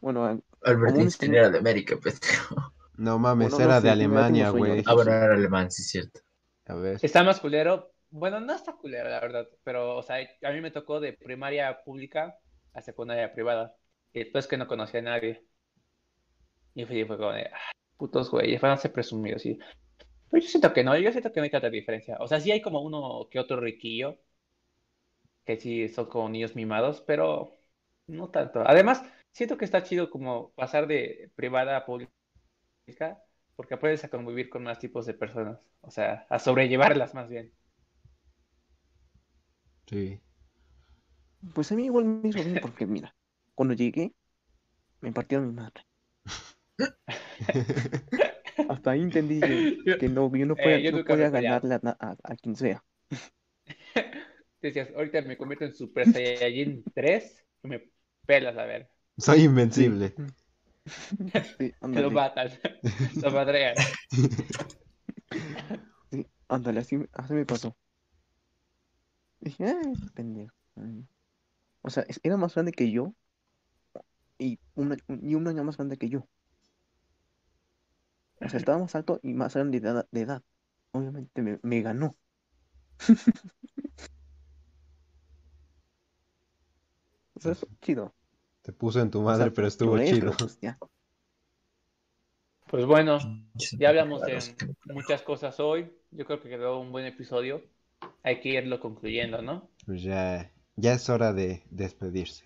Bueno, Albert Einstein era de América, pues. No mames, Bueno, no era sé, de Alemania, güey. Ah, bueno, era alemán, sí, cierto. A ver. Está más culero. Bueno, no está culero, la verdad. Pero, o sea, a mí me tocó de primaria pública a secundaria privada. Y después que no conocía a nadie. Y fue, fue como de, ah, putos güeyes, van a ser presumidos. Y... Pero yo siento que no, yo siento que no hay tanta diferencia. O sea, sí hay como uno que otro riquillo. Que sí son como niños mimados, pero no tanto. Además, siento que está chido como pasar de privada a pública. Porque aprendes a convivir con más tipos de personas. O sea, a sobrellevarlas más bien. Sí. pues a mí igual me hizo bien porque mira, cuando llegué, me partieron mi madre. Hasta ahí entendí yo que no, yo no Eh, no ganarle a, a- a quien sea. Decías, ahorita me convierto en Super Saiyajin 3 y me pelas, a ver. Soy invencible. Sí, Te lo matas, lo madreas. sí, ándale, así, así me pasó. Dije, este pendejo. O sea, era más grande que yo y, una, y un año más grande que yo. O sea, estaba más alto y más grande de edad. de edad. Obviamente me, me ganó. O sea, fue chido. Te puso en tu O madre, sea, pero estuvo lloré, chido. pero pues ya. Pues bueno, ya hablamos de muchas cosas hoy. Yo creo que quedó un buen episodio. Hay que irlo concluyendo, ¿no? Pues ya, ya es hora de despedirse.